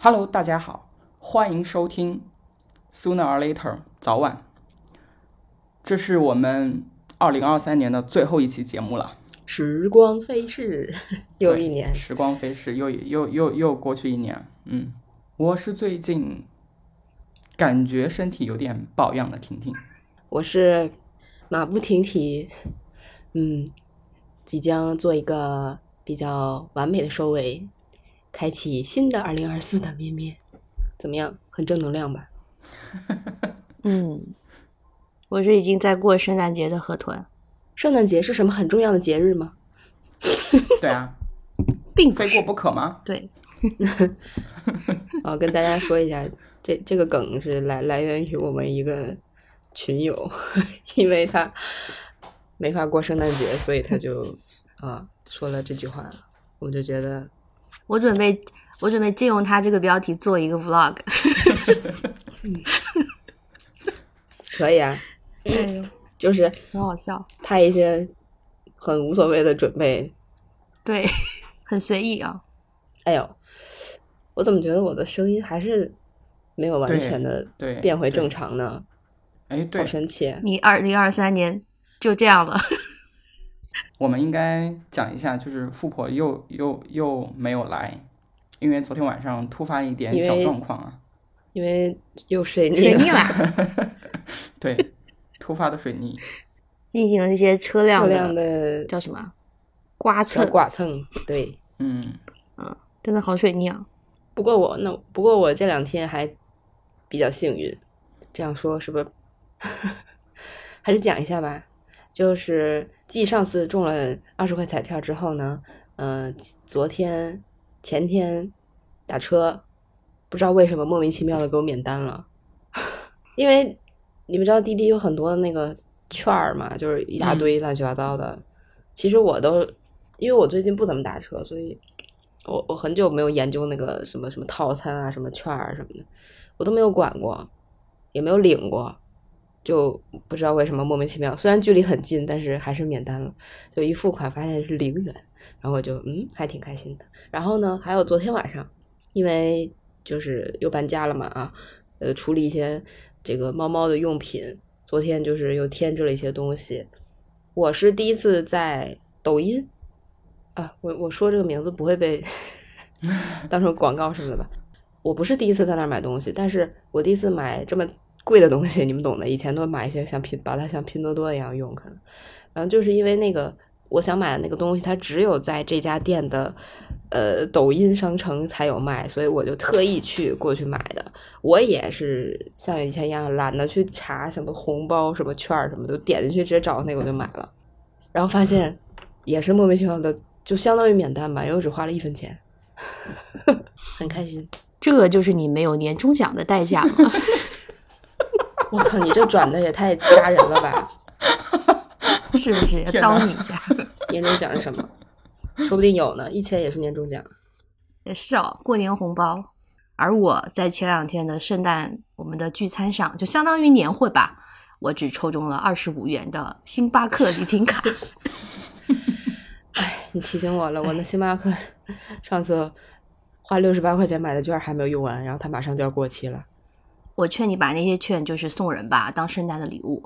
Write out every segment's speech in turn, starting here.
Hello，大家好，欢迎收听 Sooner or Later 早晚。这是我们二零二三年的最后一期节目了。时光飞逝，又一年。时光飞逝，又又又又过去一年。嗯，我是最近感觉身体有点抱恙的婷婷。我是马不停蹄，嗯，即将做一个比较完美的收尾，开启新的二零二四的面面，怎么样？很正能量吧？嗯，我是已经在过圣诞节的河豚，圣诞节是什么很重要的节日吗？对啊，并非过不可吗？对，我，跟大家说一下，这这个梗是来来源于我们一个群友，因为他没法过圣诞节，所以他就啊说了这句话，我们就觉得我准备我准备借用他这个标题做一个 vlog。可以啊，哎呦，就是很好笑，拍一些很无所谓的准备。对，很随意啊。哎呦，我怎么觉得我的声音还是没有完全的变回正常呢？哎，对好，神奇！你二零二三年就这样了，我们应该讲一下，就是富婆又又又没有来，因为昨天晚上突发了一点小状况啊。因为又水逆水了，逆啦，对，突发的水逆。进行了这些车辆车的辆的叫什么刮蹭，刮蹭。对，嗯，真的好水逆啊。不过我那不过我这两天还比较幸运，这样说是不是？还是讲一下吧。就是继上次中了二十块彩票之后呢，嗯、昨天前天打车，不知道为什么莫名其妙的给我免单了，因为你们知道滴滴有很多那个券儿嘛，就是一大堆乱七八糟的。其实我都因为我最近不怎么打车，所以我我很久没有研究那个什么什么套餐啊、什么券儿什么的，我都没有管过，也没有领过，就不知道为什么莫名其妙，虽然距离很近，但是还是免单了。就一付款发现是零元，然后我就嗯还挺开心的。然后呢，还有昨天晚上，因为就是又搬家了嘛啊，呃，处理一些这个猫猫的用品，昨天就是又添置了一些东西。我是第一次在抖音啊，我我说这个名字不会被 当成广告什么的吧？我不是第一次在那儿买东西，但是我第一次买这么贵的东西，你们懂的。以前都买一些像拼，把它像拼多多一样用，可能。然后就是因为那个我想买的那个东西，它只有在这家店的呃抖音商城才有卖，所以我就特意去过去买的。我也是像以前一样懒得去查什么红包、什么券什么的，点进去直接找那个我就买了，然后发现也是莫名其妙的，就相当于免单吧，因为我只花了一分钱，很开心。这就是你没有年终奖的代价吗。我靠，你这转的也太扎人了吧！是不是？天哪叨你一下，年终奖是什么？说不定有呢，一千也是年终奖。也是哦，过年红包。而我在前两天的圣诞我们的聚餐上，就相当于年会吧，我只抽中了二十五元的星巴克礼品卡。哎，你提醒我了，我那星巴克上次花六十八块钱买的券还没有用完，然后它马上就要过期了。我劝你把那些券就是送人吧，当圣诞的礼物。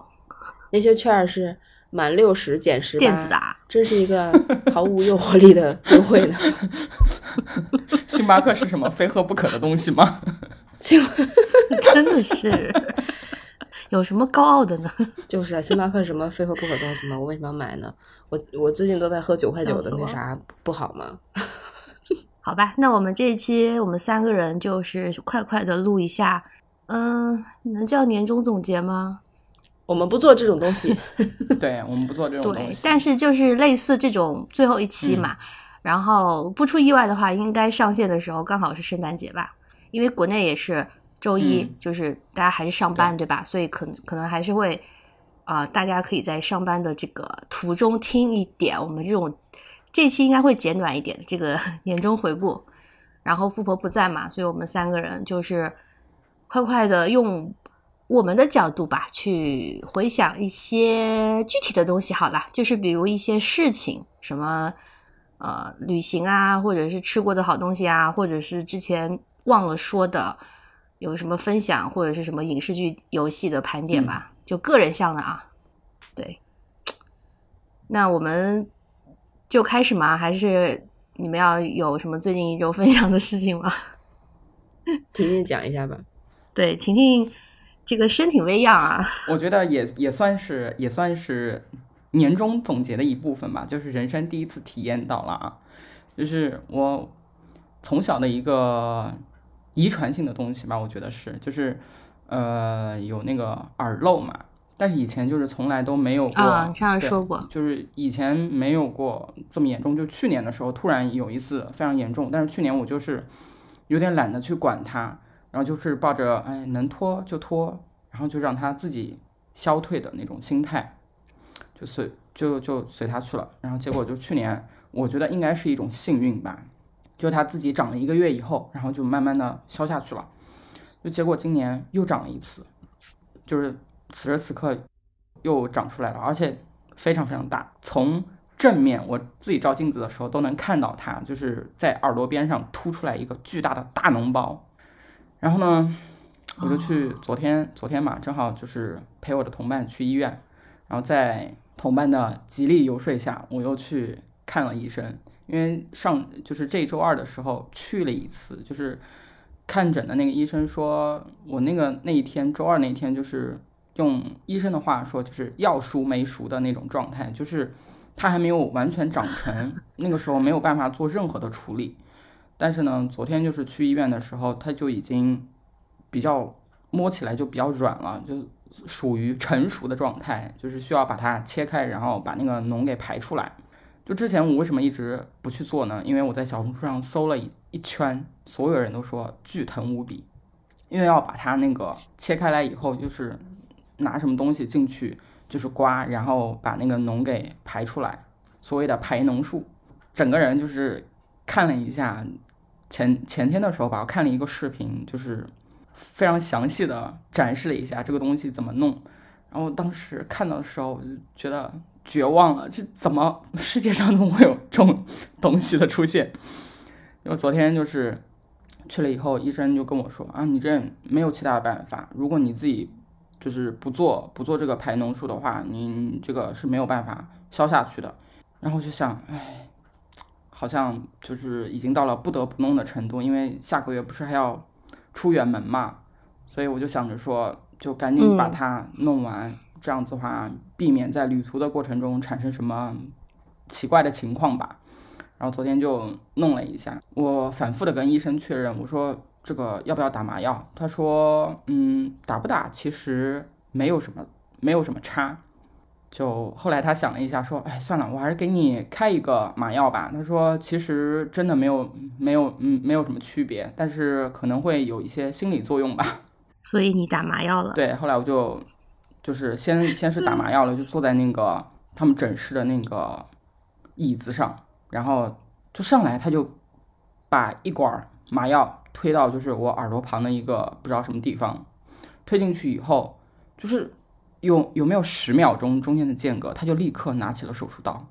那些券是满六十减十八，电子的啊真是一个毫无诱惑力的优惠呢。星巴克是什么非喝不可的东西吗？星 真的是，有什么高傲的呢？就是啊，星巴克是什么非喝不可的东西吗？我为什么要买呢？我我最近都在喝九块九的那啥，不好吗？好吧，那我们这一期我们三个人就是快快的录一下，嗯，能叫年终总结吗？我们不做这种东西。对我们不做这种对东，西。但是就是类似这种最后一期嘛，然后不出意外的话，应该上线的时候刚好是圣诞节吧，因为国内也是周一，嗯就是大家还是上班对吧？所以可能可能还是会啊、大家可以在上班的这个途中听一点我们这种这期应该会简短一点这个 年终回顾。然后富婆不在嘛，所以我们三个人就是快快的用我们的角度吧，去回想一些具体的东西。好了，就是比如一些事情，什么呃旅行啊，或者是吃过的好东西啊，或者是之前忘了说的，有什么分享或者是什么影视剧、游戏的盘点吧？就个人向的啊。对，那我们就开始吗？还是你们要有什么最近一周分享的事情吗？婷婷讲一下吧。对，婷婷这个身体微恙啊，我觉得也也算是也算是年终总结的一部分吧，就是人生第一次体验到了啊，就是我从小的一个遗传性的东西吧，我觉得是，就是呃有那个耳漏嘛，但是以前就是从来都没有过，啊，你上次对说过，就是以前没有过这么严重，就去年的时候突然有一次非常严重，但是去年我就是有点懒得去管它，然后就是抱着哎能拖就拖，然后就让它自己消退的那种心态，就随就就随它去了，然后结果就去年我觉得应该是一种幸运吧，就它自己长了一个月以后，然后就慢慢的消下去了，就结果今年又长了一次，就是此时此刻又长出来了，而且非常非常大，从正面我自己照镜子的时候都能看到它，就是在耳朵边上凸出来一个巨大的大脓包。然后呢，我就去昨天昨天嘛，正好就是陪我的同伴去医院，然后在同伴的极力游说下，我又去看了医生。因为上就是这周二的时候去了一次，就是看诊的那个医生说，我那个那一天周二那天就是用医生的话说，就是要熟没熟的那种状态，就是它还没有完全长成，那个时候没有办法做任何的处理。但是呢，昨天就是去医院的时候，它就已经比较摸起来就比较软了，就属于成熟的状态，就是需要把它切开，然后把那个脓给排出来。就之前我为什么一直不去做呢？因为我在小红书上搜了一一圈，所有人都说巨疼无比，因为要把它那个切开来以后，就是拿什么东西进去，就是刮，然后把那个脓给排出来，所谓的排脓术。整个人就是看了一下，前前天的时候吧，我看了一个视频，就是非常详细的展示了一下这个东西怎么弄。然后当时看到的时候，我就觉得绝望了，这怎么世界上怎么会有这种东西的出现？因为昨天就是去了以后，医生就跟我说啊，你这没有其他的办法，如果你自己就是不做不做这个排脓术的话，你这个是没有办法消下去的。然后就想，哎，好像就是已经到了不得不弄的程度，因为下个月不是还要出远门嘛，所以我就想着说，就赶紧把它弄完，这样子的话，避免在旅途的过程中产生什么奇怪的情况吧。然后昨天就弄了一下，我反复的跟医生确认，我说这个要不要打麻药？他说，嗯，打不打其实没有什么，没有什么差。就后来他想了一下，说，哎，算了，我还是给你开一个麻药吧。他说，其实真的没有，没有，嗯，没有什么区别，但是可能会有一些心理作用吧。所以你打麻药了。对，后来我就就是先先是打麻药了，就坐在那个他们诊室的那个椅子上，然后就上来他就把一管麻药推到就是我耳朵旁的一个不知道什么地方，推进去以后，就是有有没有十秒钟中间的间隔，他就立刻拿起了手术刀，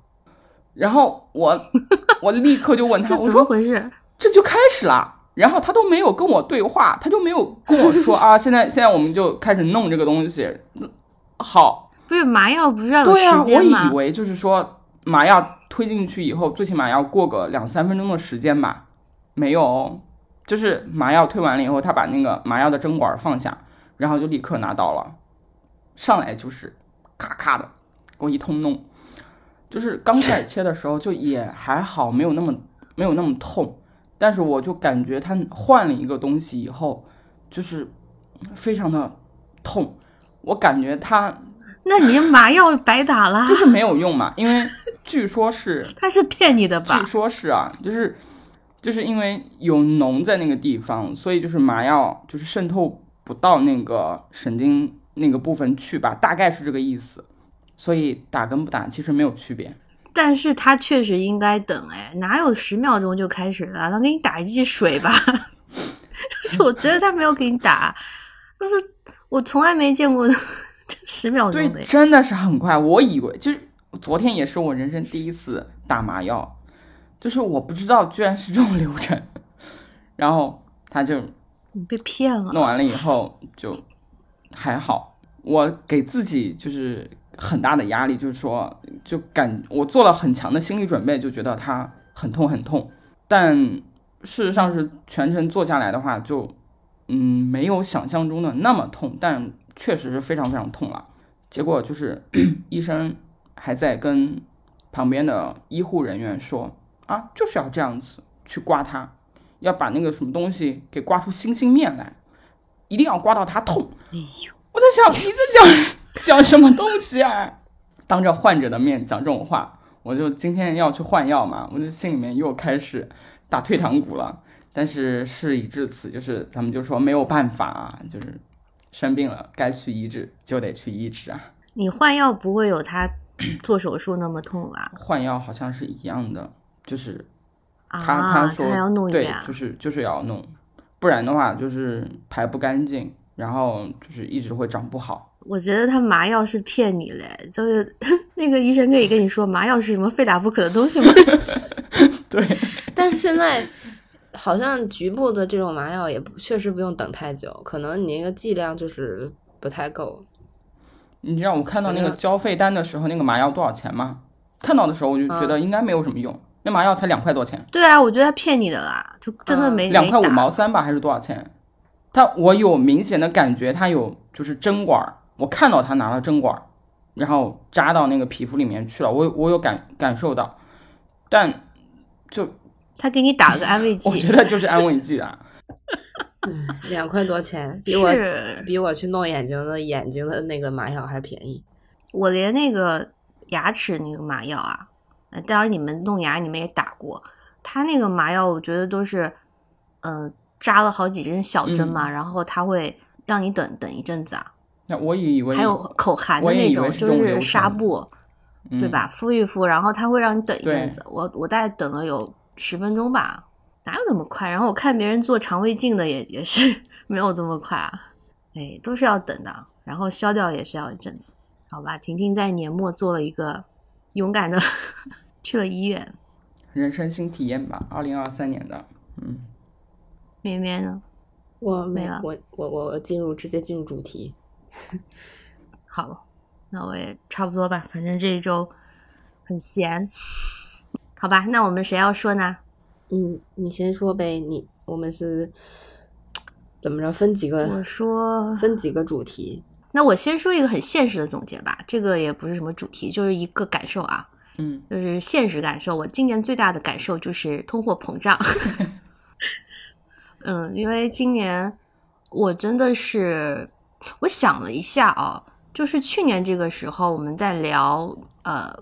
然后我 我立刻就问他，这怎么我说回事？这就开始了。然后他都没有跟我对话，他就没有跟我说 啊，现在现在我们就开始弄这个东西。嗯好，不是麻药不是要有对啊，我？以为就是说麻药推进去以后，最起码要过个两三分钟的时间吧。没有哦，就是麻药推完了以后，他把那个麻药的针管放下，然后就立刻拿刀了，上来就是咔咔的给我一通弄。就是刚开始切的时候就也还好，没有那么没有那么痛，但是我就感觉他换了一个东西以后，就是非常的痛。我感觉他 那你麻药白打了就，是没有用嘛，因为据说是 他是骗你的吧据？说是啊，就是就是因为有脓在那个地方，所以就是麻药就是渗透不到那个神经那个部分去吧，大概是这个意思。所以打跟不打其实没有区别。但是他确实应该等哎，哪有十秒钟就开始了？他给你打一剂水吧。就 是我觉得他没有给你打，就是我从来没见过 十秒钟的，。真的是很快。我以为就是昨天也是我人生第一次打麻药，就是我不知道居然是这种流程。然后他就你被骗了。弄完了以后就还好。我给自己就是很大的压力，就是说，就感我做了很强的心理准备，就觉得它很痛很痛。但事实上是全程做下来的话，就嗯没有想象中的那么痛，但确实是非常非常痛了。结果就是 医生还在跟旁边的医护人员说啊，就是要这样子去刮它，要把那个什么东西给刮出星星面来，一定要刮到他痛。哎呦，我在想你在讲讲什么东西啊？当着患者的面讲这种话，我就今天要去换药嘛，我就心里面又开始打退堂鼓了。但是事已至此，就是咱们就说没有办法啊，就是生病了该去医治就得去医治啊。你换药不会有他做手术那么痛吧？换药好像是一样的，就是啊，他他说还要弄一对遍啊，就是就是要弄，不然的话就是排不干净，然后就是一直会长不好。我觉得他麻药是骗你嘞，就是 那个医生可以跟你说麻药是什么非打不可的东西吗？对，但是现在好像局部的这种麻药也不确实不用等太久，可能你那个剂量就是不太够。你知道我看到那个交费单的时候，那个麻药多少钱吗？看到的时候我就觉得应该没有什么用，那麻药才两块多钱，对啊，我觉得他骗你的啦，就真的嗯没两块五毛三吧，还是多少钱？他我有明显的感觉，他有就是针管儿，我看到他拿了针管儿，然后扎到那个皮肤里面去了，我我有感感受到，但就他给你打了个安慰剂，我觉得就是安慰剂啊。嗯，两块多钱，比我比我去弄眼睛的眼睛的那个麻药还便宜。我连那个牙齿那个麻药啊，呃当然你们弄牙你们也打过，他那个麻药我觉得都是，呃，扎了好几针小针嘛，嗯然后他会让你等等一阵子啊，那我也以为还有口含的那种，就是纱布，嗯对吧？敷一敷，然后他会让你等一阵子。我我大概等了有十分钟吧，哪有那么快？然后我看别人做肠胃镜的也也是 没有这么快啊，哎，都是要等的。然后消掉也是要一阵子，好吧？婷婷在年末做了一个勇敢的去了医院，人生新体验吧，二零二三年的，嗯，绵绵呢？我没了我我我我进入直接进入主题。好，那我也差不多吧，反正这一周很闲，好吧？那我们谁要说呢？嗯，你先说呗，你我们是怎么着分几个我说分几个主题？那我先说一个很现实的总结吧，这个也不是什么主题，就是一个感受啊，嗯，就是现实感受。我今年最大的感受就是通货膨胀。嗯，因为今年我真的是，我想了一下啊，就是去年这个时候我们在聊呃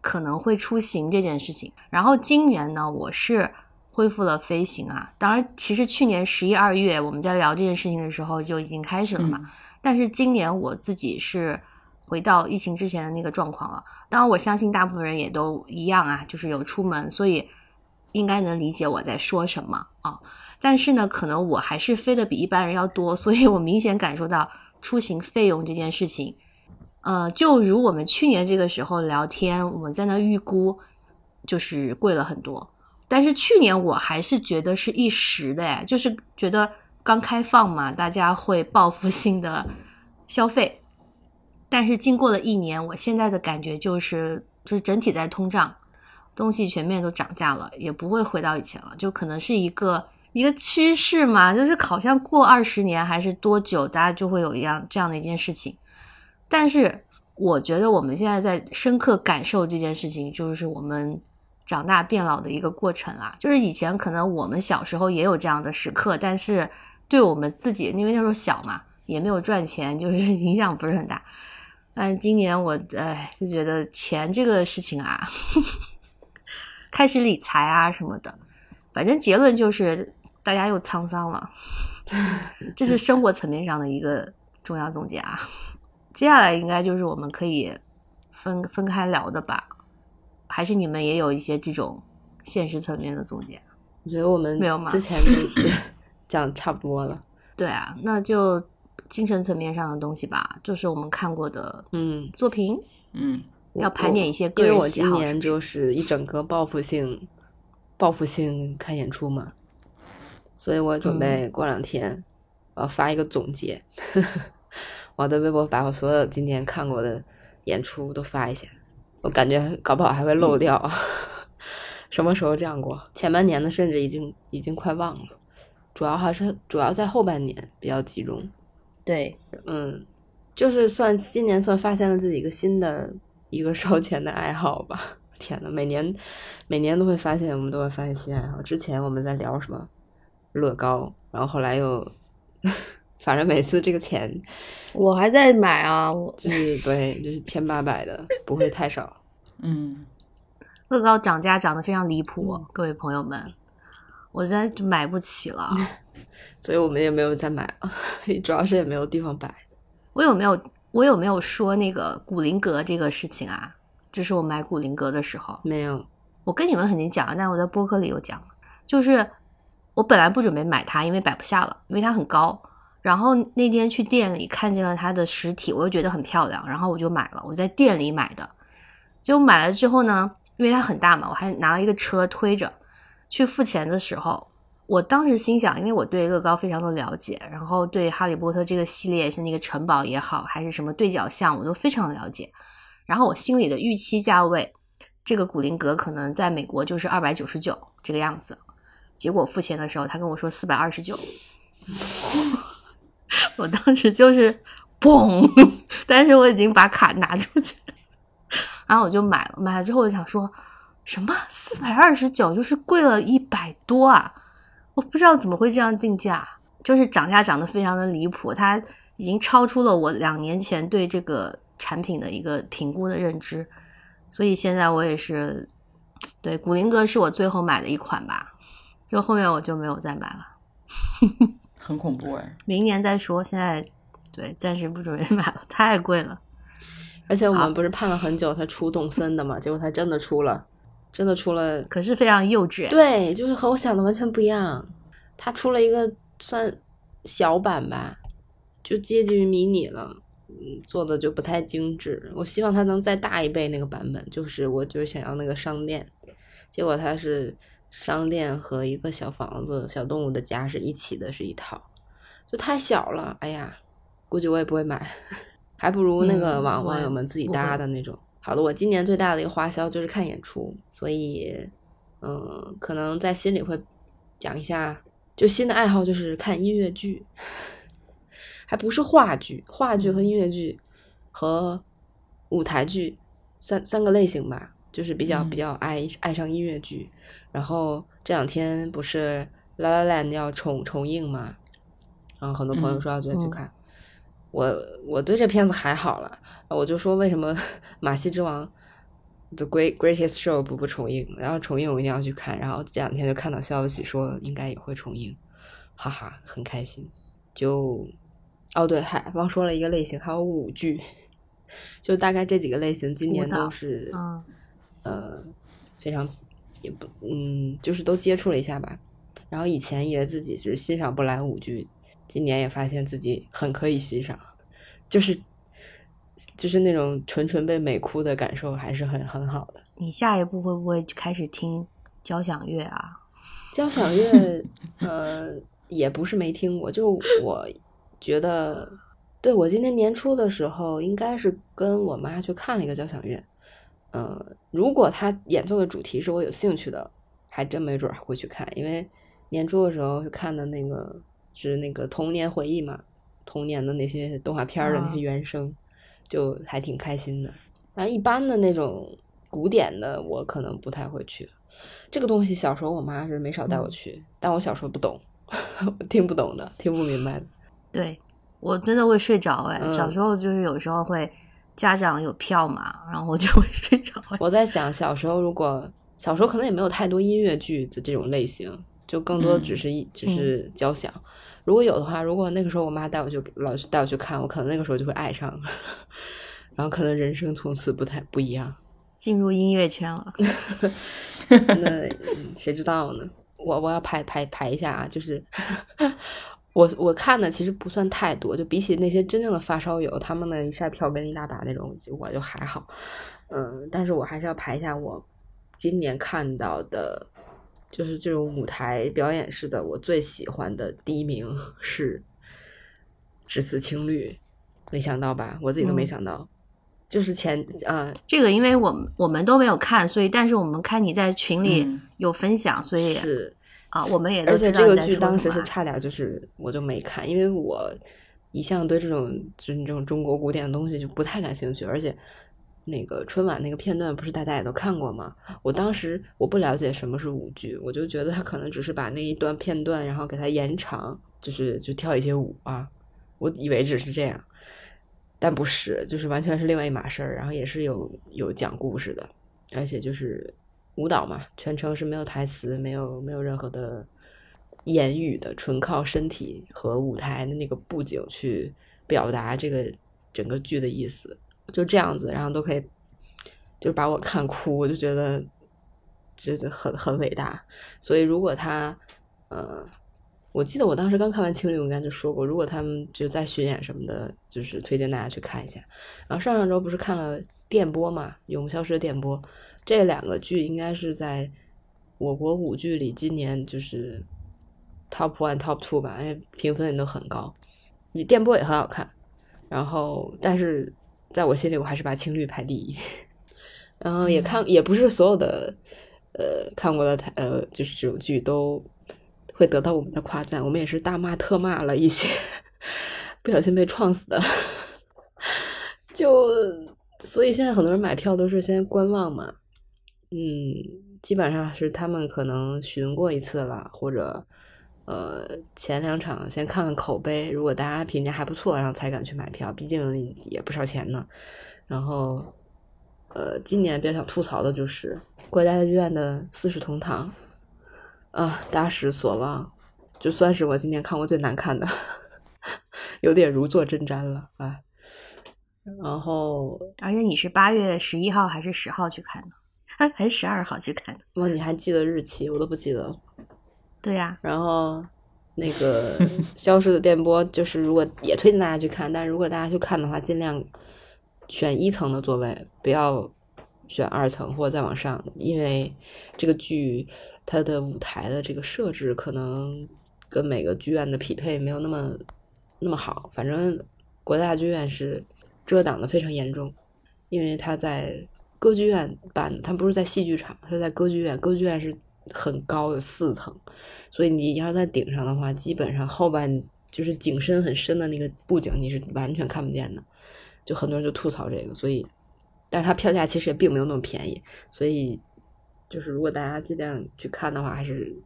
可能会出行这件事情，然后今年呢，我是恢复了飞行啊。当然，其实去年十一二月我们在聊这件事情的时候就已经开始了嘛。嗯但是今年我自己是回到疫情之前的那个状况了。当然，我相信大部分人也都一样啊，就是有出门，所以应该能理解我在说什么啊。但是呢，可能我还是飞的比一般人要多，所以我明显感受到出行费用这件事情。呃，就如我们去年这个时候聊天，我们在那预估就是贵了很多。但是去年我还是觉得是一时的，哎，就是觉得刚开放嘛，大家会报复性的消费。但是经过了一年，我现在的感觉就是，就是整体在通胀，东西全面都涨价了，也不会回到以前了，就可能是一个一个趋势嘛，就是好像过二十年还是多久，大家就会有一样这样的一件事情。但是我觉得我们现在在深刻感受这件事情，就是我们长大变老的一个过程啊。就是以前可能我们小时候也有这样的时刻，但是对我们自己，因为那时候小嘛，也没有赚钱，就是 影响不是很大。但今年我哎就觉得钱这个事情啊，开始理财啊什么的，反正结论就是大家又沧桑了，这是生活层面上的一个重要总结啊。接下来应该就是我们可以分分开聊的吧？还是你们也有一些这种现实层面的总结？我觉得我们没有吗之前 讲差不多了。对啊，那就精神层面上的东西吧，就是我们看过的嗯，作品，嗯，要盘点一些个因为人我今年就是一整个报复性、报复性看演出嘛，所以我准备过两天我要发一个总结，我的微博把我所有今年看过的演出都发一下。我感觉搞不好还会漏掉，什么时候这样过？前半年的甚至已经已经快忘了，主要还是主要在后半年比较集中。对，嗯，就是算今年算发现了自己一个新的一个烧钱的爱好吧。天呐，每年每年都会发现，我们都会发现新爱好。之前我们在聊什么乐高，然后后来又，反正每次这个钱 我还在买啊，我就是对，就是千八百的，不会太少。嗯，乐高涨价涨得非常离谱，各位朋友们，我现在就买不起了。所以我们也没有再买了，主要是也没有地方摆。我有没有我有没有说那个古灵阁这个事情啊？就是我买古灵阁的时候，没有，我跟你们肯定讲了，但我在播客里有讲，就是我本来不准备买它，因为摆不下了，因为它很高。然后那天去店里看见了它的实体，我又觉得很漂亮，然后我就买了。我在店里买的，结果买了之后呢，因为它很大嘛，我还拿了一个车推着去付钱的时候，我当时心想，因为我对乐高非常的了解，然后对哈利波特这个系列，是那个城堡也好，还是什么对角巷，我都非常了解。然后我心里的预期价位，这个古灵阁可能在美国就是二百九十九这个样子，结果付钱的时候他跟我说四百二十九，我当时就是嘣，但是我已经把卡拿出去，然后我就买了，买了之后我想说什么？四百二十九就是贵了一百多啊，我不知道怎么会这样定价，就是涨价涨得非常的离谱，它已经超出了我两年前对这个。产品的一个评估的认知，所以现在我也是对古灵阁是我最后买的一款吧，就后面我就没有再买了，很恐怖哎，明年再说，现在对暂时不准备买了，太贵了，而且我们不是盼了很久它出动森的嘛，结果它真的出了，真的出了，可是非常幼稚，对，就是和我想的完全不一样，他出了一个算小版吧，就接近于迷你了。嗯，做的就不太精致。我希望它能再大一倍那个版本，就是我就是想要那个商店，结果它是商店和一个小房子、小动物的家是一起的，是一套，就太小了。哎呀，估计我也不会买，还不如那个网网友们自己搭的那种。好的，我今年最大的一个花销就是看演出，所以嗯，可能在心里会讲一下，就新的爱好就是看音乐剧。还不是话剧，话剧和音乐剧和舞台剧三三个类型吧，就是比较比较爱爱上音乐剧。然后这两天不是《La La Land》要重重映嘛，然后很多朋友说要再去看。我我对这片子还好了，我就说为什么《马戏之王》The Great Greatest Show 不不重映？然后重映我一定要去看。然后这两天就看到消息说应该也会重映，哈哈，很开心。就。哦，对，还忘说了一个类型，还有舞剧，就大概这几个类型，今年都是，呃，非常也不，嗯，就是都接触了一下吧。然后以前以为自己是欣赏不来舞剧，今年也发现自己很可以欣赏，就是就是那种纯纯被美哭的感受，还是很很好的。你下一步会不会开始听交响乐啊？交响乐，呃，也不是没听过，就我。觉得，对我今年年初的时候，应该是跟我妈去看了一个交响乐。嗯，如果他演奏的主题是我有兴趣的，还真没准会去看。因为年初的时候是看的那个是那个童年回忆嘛，童年的那些动画片的那些原声，就还挺开心的。然后一般的那种古典的，我可能不太会去。这个东西小时候我妈是没少带我去，但我小时候不懂，听不懂的，听不明白的。对，我真的会睡着哎。小时候就是有时候会，家长有票嘛，然后我就会睡着。我在想，小时候如果小时候可能也没有太多音乐剧的这种类型，就更多只是一只是交响。如果有的话，如果那个时候我妈带我去，老去带我去看，我可能那个时候就会爱上，然后可能人生从此不太不一样，进入音乐圈了。那谁知道呢？我我要排排排一下啊，就是。我我看的其实不算太多，就比起那些真正的发烧友，他们的一晒票跟一大把那种，我就还好。嗯，但是我还是要排一下我今年看到的就是这种舞台表演式的，我最喜欢的第一名是《只此青绿》，没想到吧？我自己都没嗯。想到，就是前呃。这个因为我们我们都没有看，所以但是我们看你在群里嗯。有分享，所以是，啊，我们也。都而且这个剧当时是差点就是我就没看，因为我一向对这种就是这种中国古典的东西就不太感兴趣，而且那个春晚那个片段不是大家也都看过吗？我当时我不了解什么是舞剧，我就觉得他可能只是把那一段片段然后给它延长，就是就跳一些舞啊，我以为只是这样。但不是，就是完全是另外一码事儿，然后也是有有讲故事的，而且就是舞蹈嘛，全程是没有台词，没有没有任何的言语的，纯靠身体和舞台的那个布景去表达这个整个剧的意思，就这样子，然后都可以，就把我看哭，我就觉得觉得很很伟大。所以如果他，呃，我记得我当时刚看完《情侣》，我应该就说过，如果他们就在巡演什么的，就是推荐大家去看一下。然后上上周不是看了电波嘛，《永不消失的电波》，这两个剧应该是在我国舞剧里今年就是 top one、top two 吧，因为评分也都很高。你电波也很好看，然后但是在我心里，我还是把《青绿》排第一。然后也看，也不是所有的呃看过的台呃就是这种剧都会得到我们的夸赞，我们也是大骂特骂了一些不小心被撞死的，就所以现在很多人买票都是先观望嘛，嗯，基本上是他们可能巡过一次了，或者呃前两场先看看口碑，如果大家评价还不错，然后才敢去买票，毕竟也不少钱呢。然后呃，今年比较想吐槽的就是国家剧院的《四世同堂》啊，大失所望，就算是我今年看过最难看的，有点如坐针毡了啊。然后而且你是八月十一号还是十号去看的？哎，还是十二号去看的？哇，你还记得日期？我都不记得了。对呀、然后那个 《消失的电波》，就是如果也推荐大家去看，但是如果大家去看的话，尽量选一层的座位，不要选二层或者再往上的，因为这个剧它的舞台的这个设置可能跟每个剧院的匹配没有那么那么好。反正国家剧院是遮挡的非常严重，因为它在歌剧院办的，它不是在戏剧场，是在歌剧院。歌剧院是很高，有四层，所以你要是在顶上的话，基本上后半就是景深很深的那个布景你是完全看不见的。就很多人就吐槽这个，所以，但是它票价其实也并没有那么便宜，所以就是如果大家尽量去看的话，还是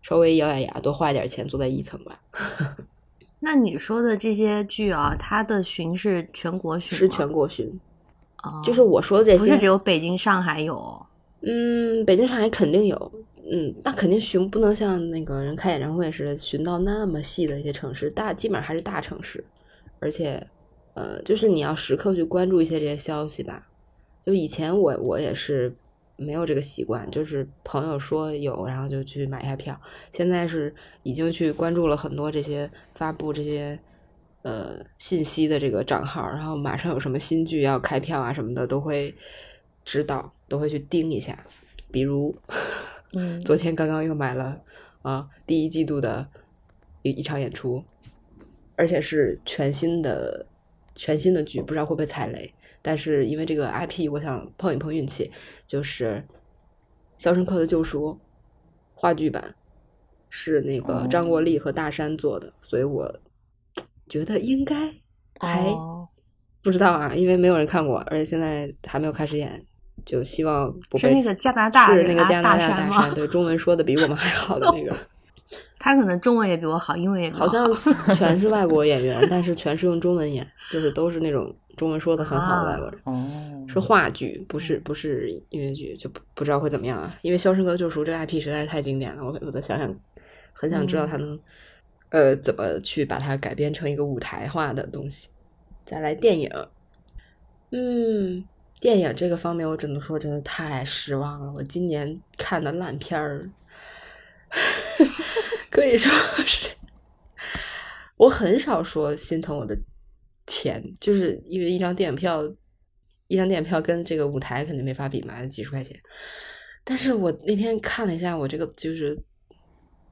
稍微咬咬牙，多花一点钱坐在一层吧。那你说的这些剧啊，它的巡是全国巡，是全国巡，哦，就是我说的这些，不是只有北京、上海有哦。嗯，北京、上海肯定有，嗯，那肯定巡不能像那个人开演唱会似的巡到那么细的一些城市，大基本上还是大城市，而且，呃，就是你要时刻去关注一些这些消息吧。就以前我我也是没有这个习惯，就是朋友说有，然后就去买一下票。现在是已经去关注了很多这些发布这些呃信息的这个账号，然后马上有什么新剧要开票啊什么的都会知道，都会去盯一下。比如，嗯。昨天刚刚又买了啊第一季度的一一场演出，而且是全新的全新的剧，不知道会不会踩雷。但是因为这个 IP，我想碰一碰运气，就是《肖申克的救赎》话剧版是那个哦。张国立和大山做的，所以我觉得应该还哦。不知道啊，因为没有人看过，而且现在还没有开始演，就希望不被是那个加拿大是那个加拿大大山对，中文说的比我们还好的那个，他可能中文也比我好，英文也比我好像 全是外国 演员，但是全是用中文演，就是都是那种中文说的很好的外国人。哦，是话剧，不是不是音乐剧，就不不知道会怎么样啊。因为《肖申克救赎》这个 IP 实在是太经典了，我我在想想，很想知道他能、呃怎么去把它改编成一个舞台化的东西。再来电影，嗯，电影这个方面我只能说真的太失望了。我今年看的烂片儿，可以说是，我很少说心疼我的钱，就是因为一张电影票，一张电影票跟这个舞台肯定没法比嘛，几十块钱。但是我那天看了一下我这个就是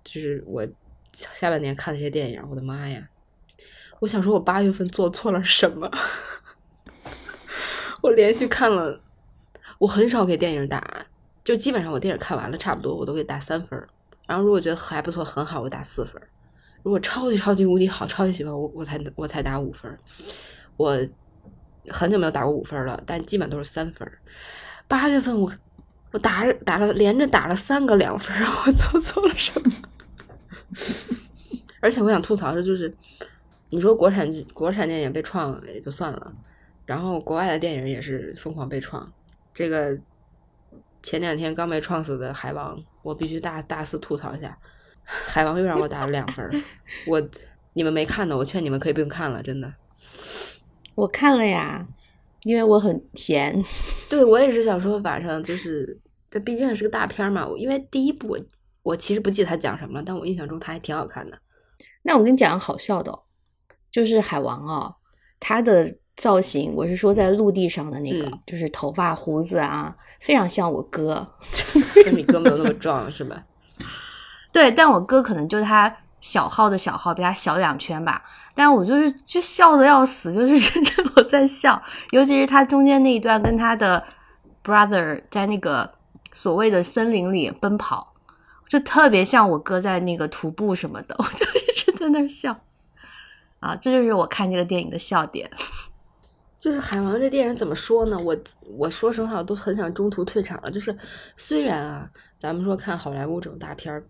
就是我下半年看的这些电影，我的妈呀！我想说，我八月份做错了什么？我连续看了，我很少给电影打，就基本上我电影看完了差不多，我都给打三分。然后如果觉得还不错，很好，我打四分。如果超级超级无敌好，超级喜欢我，我才我才打五分。我很久没有打过五分了，但基本都是三分儿。八月份我我打打了连着打了三个两分，我做错了什么？而且我想吐槽的就是，你说国产剧国产电影被创也就算了，然后国外的电影也是疯狂被创。这个前两天刚被创死的《海王》，我必须大大肆吐槽一下，《海王》又让我打了两分。我你们没看的，我劝你们可以不用看了，真的。我看了呀，因为我很闲。对我也是想说晚上就是，这毕竟是个大片嘛。我因为第一部我我其实不记得他讲什么了，但我印象中他还挺好看的。那我跟你讲个好笑的、哦，就是海王哦，他的造型，我是说在陆地上的那个，嗯就是头发胡子啊，非常像我哥。跟你哥没有那么壮是吧？对，但我哥可能就他小号的小号比他小两圈吧，但是我就是就笑的要死，就是真的我在笑，尤其是他中间那一段跟他的 brother 在那个所谓的森林里奔跑，就特别像我哥在那个徒步什么的，我就一直在那儿笑。啊，这就是我看这个电影的笑点。就是《海王》这电影怎么说呢？我我说实话，我都很想中途退场了。就是虽然啊，咱们说看好莱坞这种大片儿，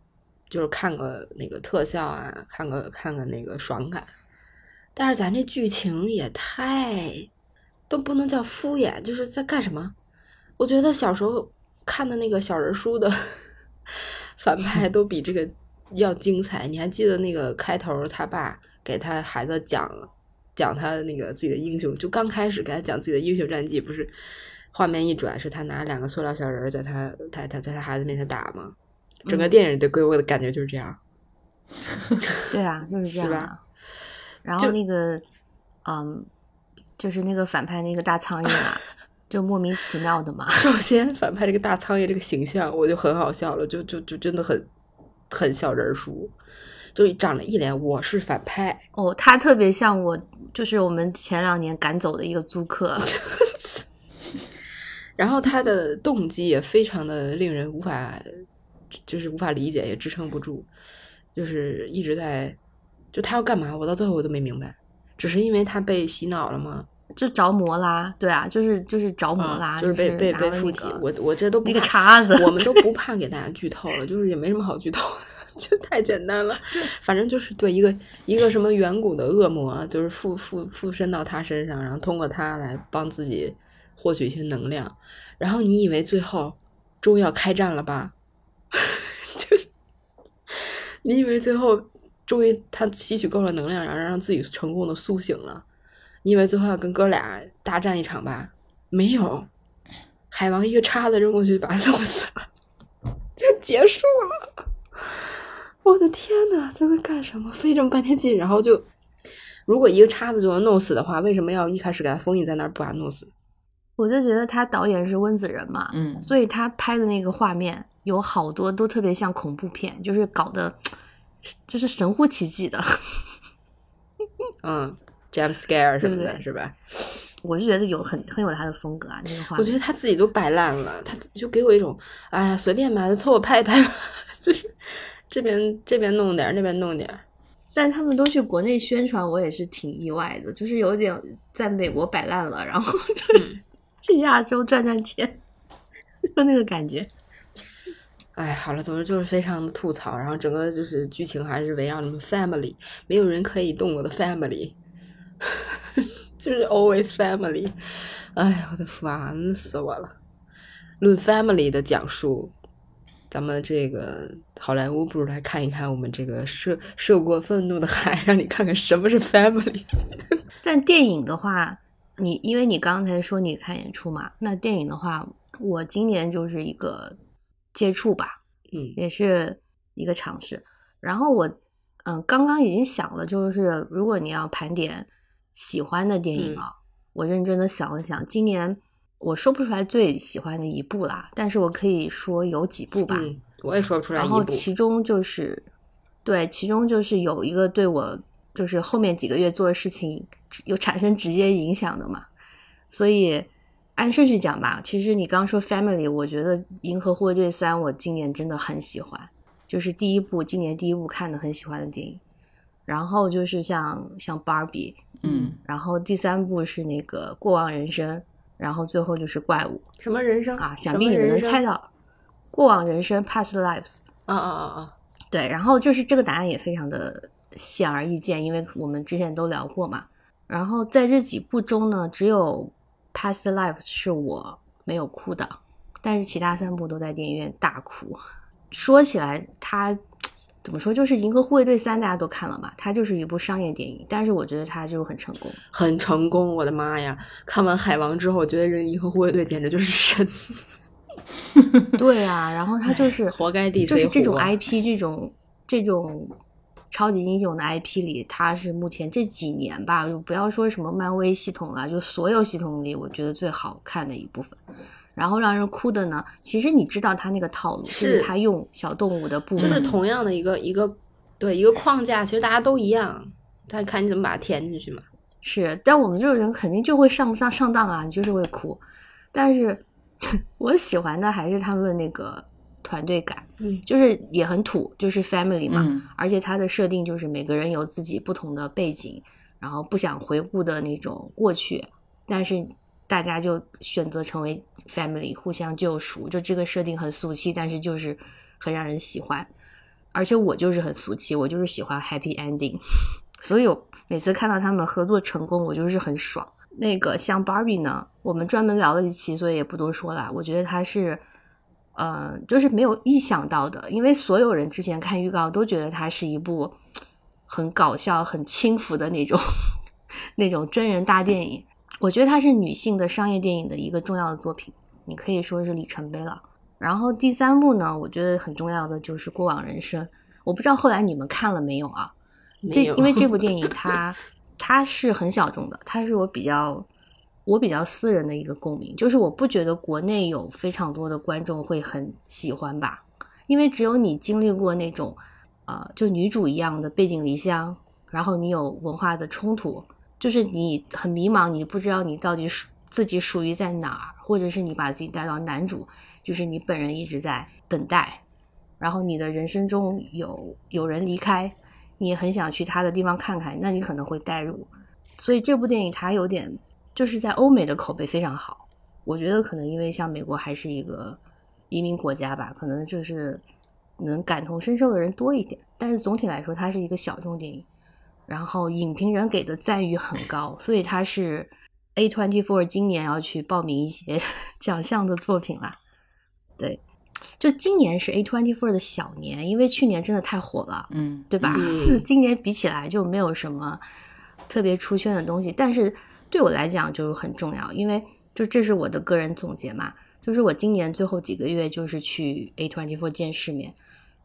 就是看个那个特效啊，看个看个那个爽感，但是咱这剧情也太都不能叫敷衍，就是在干什么？我觉得小时候看的那个小人书的 反派都比这个要精彩。你还记得那个开头他爸给他孩子讲讲他那个自己的英雄，就刚开始给他讲自己的英雄战绩，不是画面一转是他拿两个塑料小人在他他他在他孩子面前打吗？整个电影的给我的感觉就是这样。对啊，就是这样。然后就那个，嗯，就是那个反派那个大苍蝇啊，就莫名其妙的嘛。首先，反派这个大苍蝇这个形象，我就很好笑了，就就就真的很很小人儿书，就长了一脸我是反派，哦，他特别像我，就是我们前两年赶走的一个租客。然后他的动机也非常的令人无法，就是无法理解，也支撑不住，就是一直在，就他要干嘛，我到最后我都没明白，只是因为他被洗脑了吗？就着魔啦，对啊，就是就是着魔啦，就是被被拿被附体我我这都不那个怕叉子我们都不怕给大家剧透了，就是也没什么好剧透的，就太简单了。反正就是对一个一个什么远古的恶魔，就是附附附身到他身上，然后通过他来帮自己获取一些能量。然后你以为最后终于要开战了吧？就是你以为最后终于他吸取够了能量，然后让自己成功的苏醒了。你以为最后要跟哥俩大战一场吧？没有，海王一个叉子扔过去把他弄死了，就结束了。我的天呐，这在干什么？费这么半天劲，然后就，如果一个叉子就能弄死的话，为什么要一开始给他封印在那儿不把他弄死？我就觉得他导演是温子仁嘛，嗯，所以他拍的那个画面有好多都特别像恐怖片，就是搞得就是神乎其技的。嗯，jump scare 什么的，对不对是吧？我是觉得有很很有他的风格啊，那个画面。我觉得他自己都摆烂了，他就给我一种，哎呀，随便吧，就凑合拍一拍吧，就是这边这边弄点儿，那边弄点儿。但他们都去国内宣传，我也是挺意外的，就是有点在美国摆烂了，然后就是 去亚洲赚赚钱，就那个感觉。哎，好了，总之就是非常的吐槽，然后整个就是剧情还是围绕你们 family，没有人可以动我的 family，就是 always family。哎呀，我的烦死我了！论 family 的讲述，咱们这个好莱坞不如来看一看我们这个涉涉过愤怒的海，让你看看什么是 family。但电影的话，你因为你刚才说你看演出嘛，那电影的话，我今年就是一个接触吧，嗯也是一个尝试。然后我嗯，刚刚已经想了，就是如果你要盘点喜欢的电影啊，我认真的想了想，今年我说不出来最喜欢的一部啦，但是我可以说有几部吧。嗯，我也说不出来然后。其中就是，对，其中就是有一个对我就是后面几个月做的事情有产生直接影响的嘛。所以按顺序讲吧，其实你刚说 Family，我觉得《银河护卫队三》我今年真的很喜欢，就是第一部今年第一部看的很喜欢的电影。然后就是像像 Barbie，嗯，然后第三部是那个过往人生，然后最后就是怪物什么人生啊，想必你们能猜到，过往人生 （Past Lives）。啊啊啊啊！对，然后就是这个答案也非常的显而易见，因为我们之前都聊过嘛。然后在这几部中呢，只有《Past Lives》是我没有哭的，但是其他三部都在电影院大哭。说起来，它怎么说，就是《银河护卫队三》大家都看了嘛，它就是一部商业电影，但是我觉得它就很成功。很成功，我的妈呀！看完《海王》之后，我觉得人银河护卫队简直就是神，对啊，然后他就是活该 DC 就是这种 IP 这种这种超级英雄的 IP 里，他是目前这几年吧，就不要说什么漫威系统了，就所有系统里，我觉得最好看的一部分。然后让人哭的呢，其实你知道他那个套路，就是是他用小动物的部分就，是同样的一个一个对一个框架，其实大家都一样，但看你怎么把它填进去嘛。是，但我们这种人肯定就会上不上上当啊，你就是会哭。但是 我喜欢的还是他们那个团队感，嗯，就是也很土，就是 family 嘛，嗯而且它的设定就是每个人有自己不同的背景，然后不想回顾的那种过去，但是大家就选择成为 family，互相救赎。就这个设定很俗气，但是就是很让人喜欢。而且我就是很俗气，我就是喜欢 happy ending，所以我每次看到他们合作成功，我就是很爽。那个像 Barbie 呢，我们专门聊了一期，所以也不多说了。我觉得它是，呃，就是没有意想到的，因为所有人之前看预告都觉得它是一部很搞笑、很轻浮的那种 那种真人大电影。我觉得它是女性的商业电影的一个重要的作品，你可以说是里程碑了。然后第三部呢，我觉得很重要的就是《过往人生》，我不知道后来你们看了没有啊？这因为这 部电影它它是很小众的，它是我比较我比较私人的一个共鸣，就是我不觉得国内有非常多的观众会很喜欢吧，因为只有你经历过那种呃就女主一样的背井离乡，然后你有文化的冲突，就是你很迷茫，你不知道你到底属自己属于在哪儿，或者是你把自己带到男主，就是你本人一直在等待，然后你的人生中有有人离开，你很想去他的地方看看，那你可能会带入。所以这部电影它有点就是在欧美的口碑非常好，我觉得可能因为像美国还是一个移民国家吧，可能就是能感同身受的人多一点。但是总体来说，它是一个小众电影，然后影评人给的赞誉很高，所以它是 A twenty four 今年要去报名一些 奖项的作品啦。对，就今年是 A twenty four 的小年，因为去年真的太火了。嗯，对吧？嗯 今年比起来就没有什么特别出圈的东西，但是对我来讲就是很重要，因为就这是我的个人总结嘛，就是我今年最后几个月就是去 A twenty four 见世面，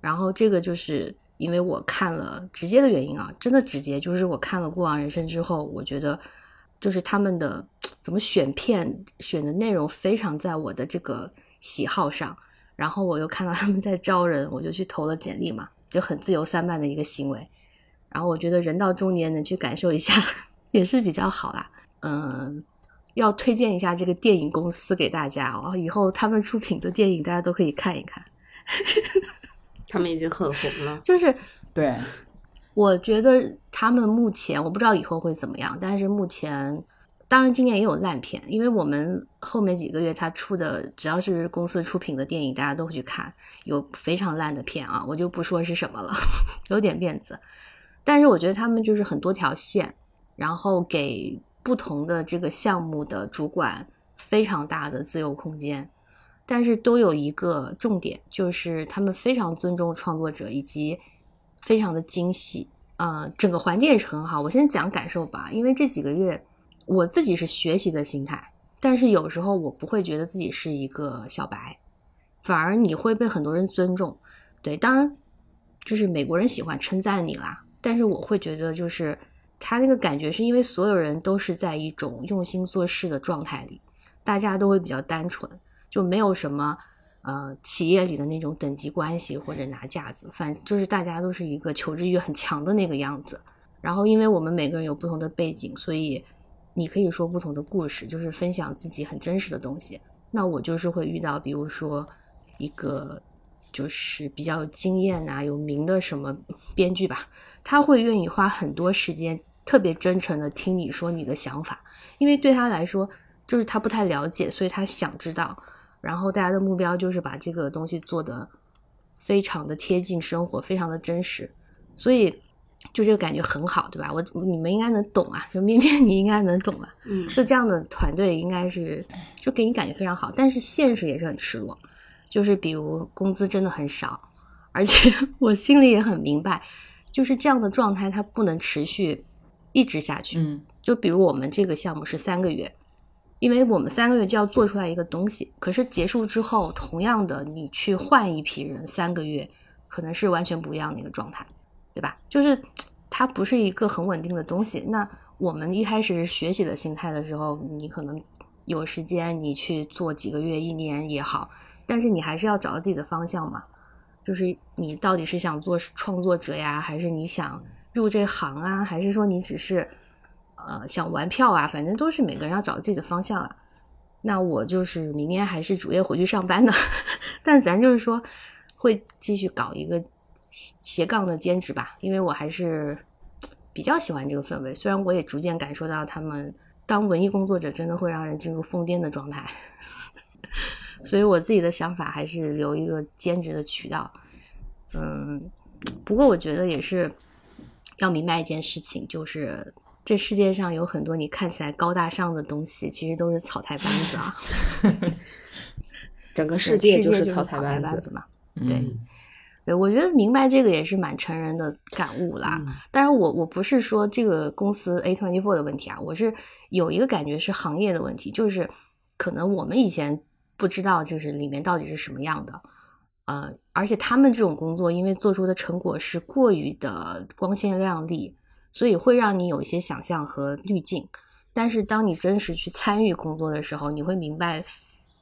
然后这个就是因为我看了直接的原因啊，真的直接就是我看了《过往人生》之后，我觉得就是他们的怎么选片选的内容非常在我的这个喜好上，然后我又看到他们在招人，我就去投了简历嘛，就很自由散漫的一个行为。然后我觉得人到中年能去感受一下也是比较好啦。嗯，要推荐一下这个电影公司给大家哦，以后他们出品的电影大家都可以看一看。他们已经很红了，就是对，我觉得他们目前我不知道以后会怎么样，但是目前当然今年也有烂片，因为我们后面几个月他出的只要是公司出品的电影，大家都会去看，有非常烂的片啊，我就不说是什么了，有点面子。但是我觉得他们就是很多条线，然后给不同的这个项目的主管非常大的自由空间，但是都有一个重点，就是他们非常尊重创作者以及非常的精细，呃，整个环境也是很好。我先讲感受吧，因为这几个月我自己是学习的心态，但是有时候我不会觉得自己是一个小白，反而你会被很多人尊重。对，当然就是美国人喜欢称赞你啦，但是我会觉得就是他那个感觉是因为所有人都是在一种用心做事的状态里，大家都会比较单纯，就没有什么呃企业里的那种等级关系或者拿架子，反就是大家都是一个求知欲很强的那个样子。然后，因为我们每个人有不同的背景，所以你可以说不同的故事，就是分享自己很真实的东西。那我就是会遇到，比如说一个就是比较有经验啊、有名的什么编剧吧，他会愿意花很多时间，特别真诚的听你说你的想法，因为对他来说，就是他不太了解，所以他想知道。然后大家的目标就是把这个东西做得非常的贴近生活，非常的真实，所以就这个感觉很好，对吧？我你们应该能懂啊，就面面 你应该能懂啊。嗯就这样的团队应该是就给你感觉非常好，但是现实也是很赤裸，就是比如工资真的很少，而且 我心里也很明白，就是这样的状态它不能持续一直下去。嗯就比如我们这个项目是三个月，因为我们三个月就要做出来一个东西，可是结束之后，同样的你去换一批人，三个月可能是完全不一样的一个状态，对吧？就是它不是一个很稳定的东西。那我们一开始是学习的心态的时候，你可能有时间你去做几个月、一年也好，但是你还是要找到自己的方向嘛。就是你到底是想做创作者呀，还是你想入这行啊，还是说你只是呃想玩票啊？反正都是每个人要找自己的方向啊。那我就是明天还是主业回去上班的，但咱就是说会继续搞一个斜斜杠的兼职吧，因为我还是比较喜欢这个氛围。虽然我也逐渐感受到他们当文艺工作者真的会让人进入疯癫的状态，所以我自己的想法还是留一个兼职的渠道。嗯，不过我觉得也是要明白一件事情，就是这世界上有很多你看起来高大上的东西，其实都是草台班子啊。整个世世界就就是草草台班子嘛。嗯对对，我觉得明白这个也是蛮成人的感悟啦。嗯当然我，我不是说这个公司 A twenty four 的问题啊，我是有一个感觉是行业的问题，就是可能我们以前不知道，就是里面到底是什么样的。呃，而且他们这种工作，因为做出的成果是过于的光鲜亮丽，所以会让你有一些想象和滤镜。但是当你真实去参与工作的时候，你会明白，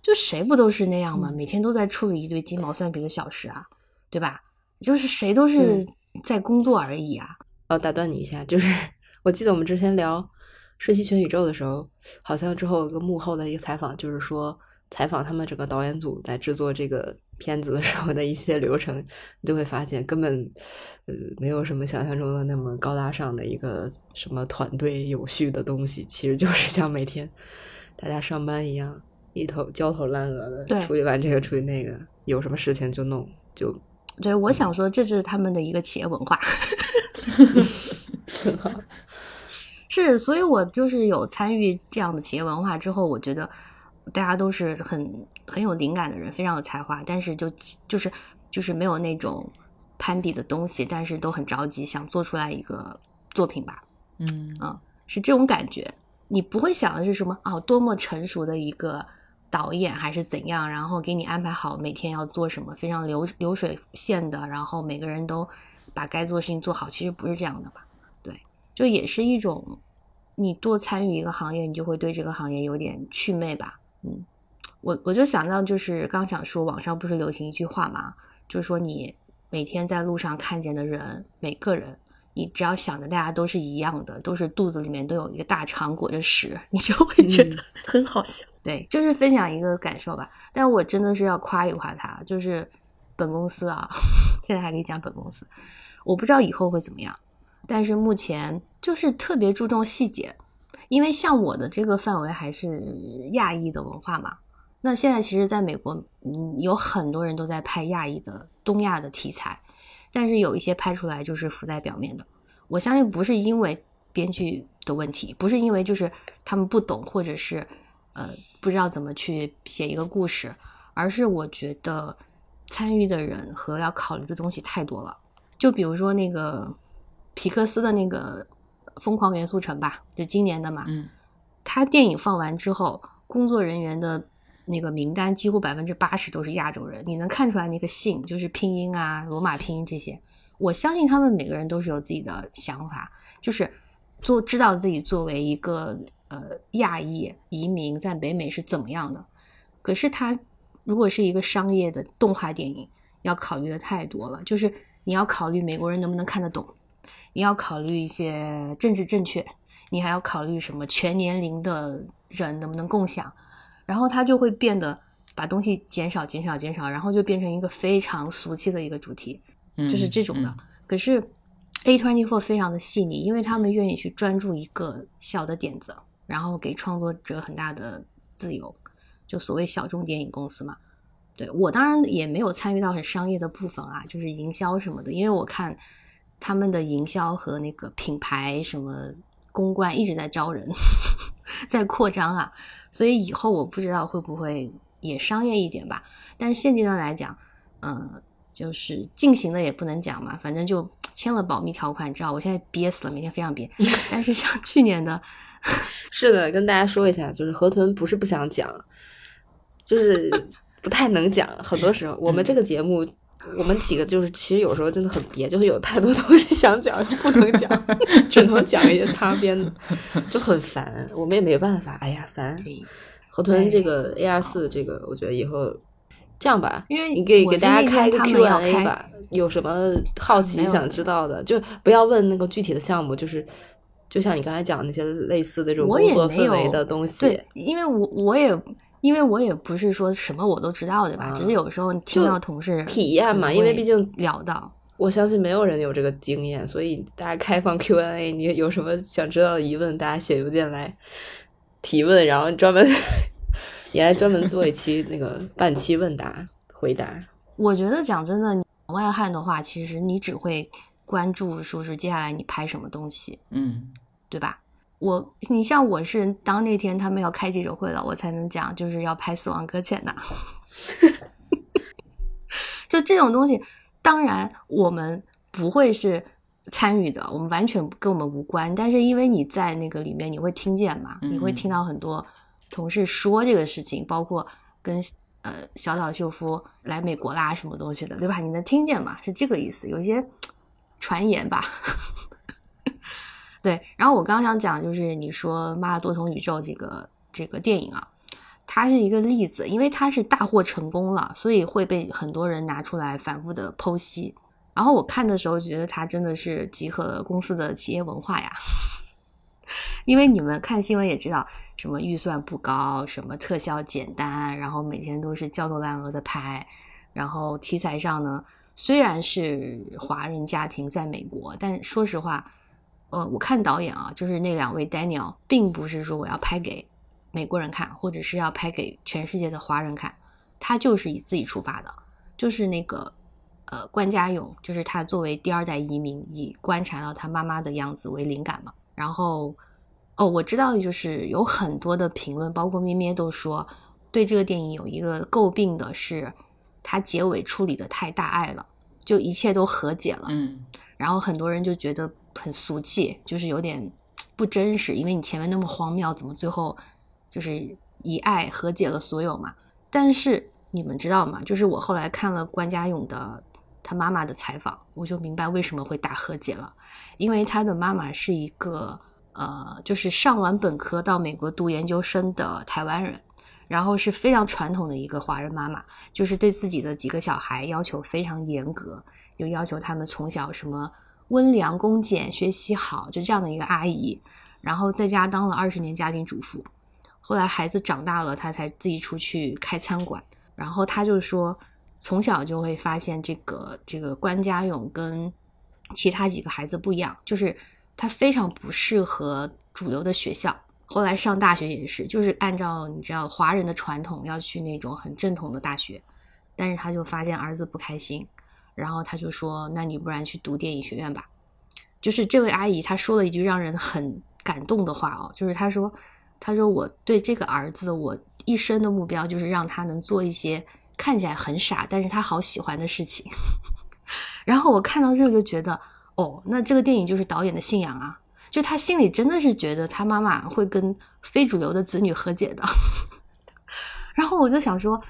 就谁不都是那样吗？每天都在处理一堆鸡毛蒜皮的小事啊，对吧？就是谁都是在工作而已啊。哦，打断你一下，就是 我记得我们之前聊《瞬息全宇宙》的时候，好像之后有个幕后的一个采访，就是说采访他们整个导演组在制作这个片子的时候的一些流程，你就会发现根本呃没有什么想象中的那么高大上的一个什么团队有序的东西，其实就是像每天大家上班一样，一头焦头烂额的对处理完这个处理那个，有什么事情就弄就对，我想说，这是他们的一个企业文化。是，所以我就是有参与这样的企业文化之后，我觉得大家都是很很有灵感的人，非常有才华，但是就就是就是没有那种攀比的东西，但是都很着急想做出来一个作品吧，嗯是这种感觉。你不会想的是什么哦，多么成熟的一个导演还是怎样，然后给你安排好每天要做什么，非常流流水线的，然后每个人都把该做的事情做好，其实不是这样的吧？对，就也是一种你多参与一个行业，你就会对这个行业有点祛魅吧。嗯，我我就想到就是刚想说，网上不是流行一句话嘛，就是说你每天在路上看见的人，每个人。你只要想着大家都是一样的，都是肚子里面都有一个大肠裹着屎，你就会觉得很好笑。对，就是分享一个感受吧。但我真的是要夸一夸他，就是本公司啊，现在还可以讲本公司，我不知道以后会怎么样，但是目前就是特别注重细节，因为像我的这个范围还是亚裔的文化嘛。那现在其实在美国，嗯，有很多人都在拍亚裔的东亚的题材。但是有一些拍出来就是浮在表面的，我相信不是因为编剧的问题，不是因为就是他们不懂或者是呃不知道怎么去写一个故事，而是我觉得参与的人和要考虑的东西太多了。就比如说那个皮克斯的那个《疯狂元素城》吧，就今年的嘛，嗯他电影放完之后，工作人员的。那个名单几乎百分之八十都是亚洲人，你能看出来那个姓就是拼音啊、罗马拼音这些。我相信他们每个人都是有自己的想法，就是做知道自己作为一个呃亚裔移民在北美是怎么样的。可是它如果是一个商业的动画电影，要考虑的太多了，就是你要考虑美国人能不能看得懂，你要考虑一些政治正确，你还要考虑什么全年龄的人能不能共享，然后它就会变得把东西减少、减少、减少，然后就变成一个非常俗气的一个主题，就是这种的。嗯可是 A twenty four 非常的细腻，因为他们愿意去专注一个小的点子，然后给创作者很大的自由，就所谓小众电影公司嘛。对我当然也没有参与到很商业的部分啊，就是营销什么的，因为我看他们的营销和那个品牌什么公关一直在招人，在扩张啊，所以以后我不知道会不会也商业一点吧。但现阶段来讲，嗯，就是进行的也不能讲嘛，反正就签了保密条款，你知道我现在憋死了，每天非常憋。但是像去年的，是的，跟大家说一下，就是河豚不是不想讲，就是不太能讲。很多时候，我们这个节目，我们几个就是其实有时候真的很憋，就是有太多 东西想讲就不能讲，只能讲一些擦边的，就很烦。我们也没办法，哎呀，烦。河豚这个 A R 四这个，我觉得以后这样吧，因为你给我是给大家那开个天他们 Q 要 A 开吧，有什么好奇想知道的，就不要问那个具体的项目，就是就像你刚才讲的那些类似的这种我工作氛围的东西，对，因为我我也因为我也不是说什么我都知道的吧？啊只是有时候你听到同事体验嘛因为毕竟聊到，我相信没有人有这个经验，所以大家开放 Q A，你有什么想知道的疑问，大家写邮件来提问，然后专门也来专门做一期 那个半期问答回答。我觉得讲真的，你外汉的话，其实你只会关注说是接下来你拍什么东西，嗯对吧？我你像我是当那天他们要开记者会了，我才能讲就是要拍《死亡搁浅》的，就这种东西，当然我们不会是参与的，我们完全跟我们无关。但是因为你在那个里面，你会听见嘛，你会听到很多同事说这个事情，包括跟呃小岛秀夫来美国啦什么东西的，对吧？你能听见嘛？是这个意思，有一些传言吧。对，然后我刚想讲就是你说《妈的多重宇宙》这个这个电影啊，它是一个例子，因为它是大获成功了，所以会被很多人拿出来反复的剖析。然后我看的时候觉得它真的是集合了公司的企业文化呀，因为你们看新闻也知道，什么预算不高，什么特效简单，然后每天都是焦头烂额的拍，然后题材上呢，虽然是华人家庭在美国，但说实话。呃，我看导演啊，就是那两位 Daniel，并不是说我要拍给美国人看，或者是要拍给全世界的华人看，他就是以自己出发的，就是那个呃关家勇，就是他作为第二代移民，以观察到他妈妈的样子为灵感嘛。然后哦，我知道就是有很多的评论，包括咩咩都说，对这个电影有一个诟病的是，他结尾处理的太大爱了，就一切都和解了。嗯然后很多人就觉得很俗气，就是有点不真实，因为你前面那么荒谬，怎么最后就是以爱和解了所有嘛？但是你们知道吗？就是我后来看了关家勇的他妈妈的采访，我就明白为什么会大和解了，因为他的妈妈是一个呃，就是上完本科到美国读研究生的台湾人。然后是非常传统的一个华人妈妈，就是对自己的几个小孩要求非常严格，又要求他们从小什么温良恭俭、学习好，就这样的一个阿姨。然后在家当了二十年家庭主妇，后来孩子长大了，她才自己出去开餐馆。然后她就说，从小就会发现这个这个关家勇跟其他几个孩子不一样，就是他非常不适合主流的学校。后来上大学也是，就是按照你知道华人的传统要去那种很正统的大学，但是他就发现儿子不开心，然后他就说：“那你不然去读电影学院吧。”就是这位阿姨她说了一句让人很感动的话哦，就是她说：“她说我对这个儿子，我一生的目标就是让他能做一些看起来很傻，但是他好喜欢的事情。”然后我看到这个就觉得，哦，那这个电影就是导演的信仰啊。就他心里真的是觉得他妈妈会跟非主流的子女和解的，然后我就想说，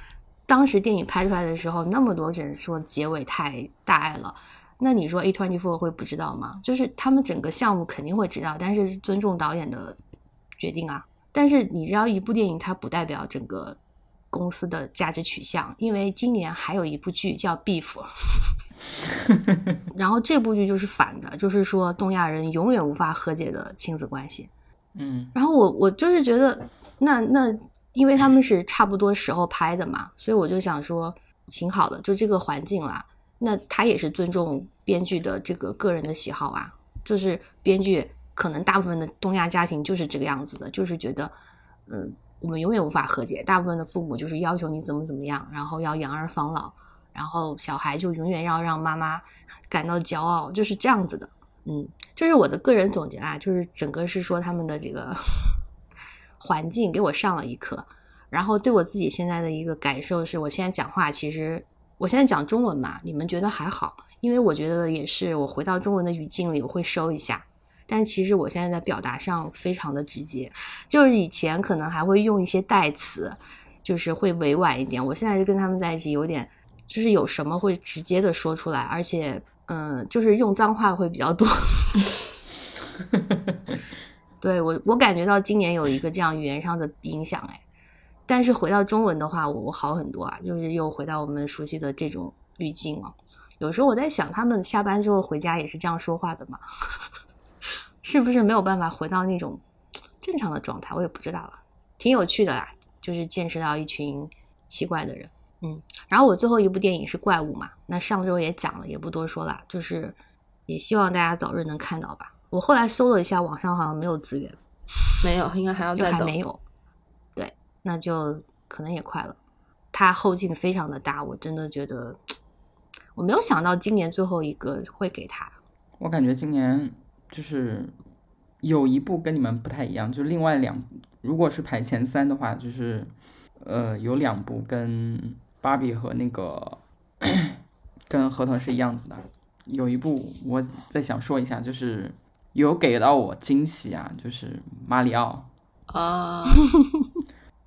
当时电影拍出来的时候，那么多人说结尾太大爱了，那你说 A twenty four 会不知道吗？就是他们整个项目肯定会知道，但是尊重导演的决定啊，但是你知道，一部电影它不代表整个公司的价值取向，因为今年还有一部剧叫《Beef》，然后这部剧就是反的，就是说东亚人永远无法和解的亲子关系。嗯然后我我就是觉得，那那因为他们是差不多时候拍的嘛，所以我就想说，挺好的，就这个环境啦。那他也是尊重编剧的这个个人的喜好啊，就是编剧可能大部分的东亚家庭就是这个样子的，就是觉得，嗯，我们永远无法和解。大部分的父母就是要求你怎么怎么样，然后要养儿防老，然后小孩就永远要让妈妈 感到骄傲，就是这样子的。嗯，这是我的个人总结啊，就是整个是说他们的这个环境给我上了一课，然后对我自己现在的一个感受是，我现在讲话其实我现在讲中文嘛，你们觉得还好，因为我觉得也是我回到中文的语境里我会收一下，但其实我现在在表达上非常的直接，就是以前可能还会用一些代词，就是会委婉一点，我现在就跟他们在一起有点就是有什么会直接的说出来，而且嗯，就是用脏话会比较多。对我，我感觉到今年有一个这样语言上的影响，哎，但是回到中文的话，我好很多啊，就是又回到我们熟悉的这种语境了。有时候我在想，他们下班之后回家也是这样说话的吗？是不是没有办法回到那种正常的状态？我也不知道了，挺有趣的啦，就是见识到一群奇怪的人。嗯，然后我最后一部电影是怪物嘛，那上周也讲了，也不多说了，就是也希望大家早日能看到吧。我后来搜了一下，网上好像没有资源，没有，应该还要再等。还没有。对，那就可能也快了。它后劲非常的大，我真的觉得，我没有想到今年最后一个会给他。我感觉今年就是有一部跟你们不太一样，就另外两，如果是排前三的话，就是呃有两部跟芭比和那个 跟合同是一样子的。有一部我在想说一下，就是有给到我惊喜啊，就是马里奥，啊，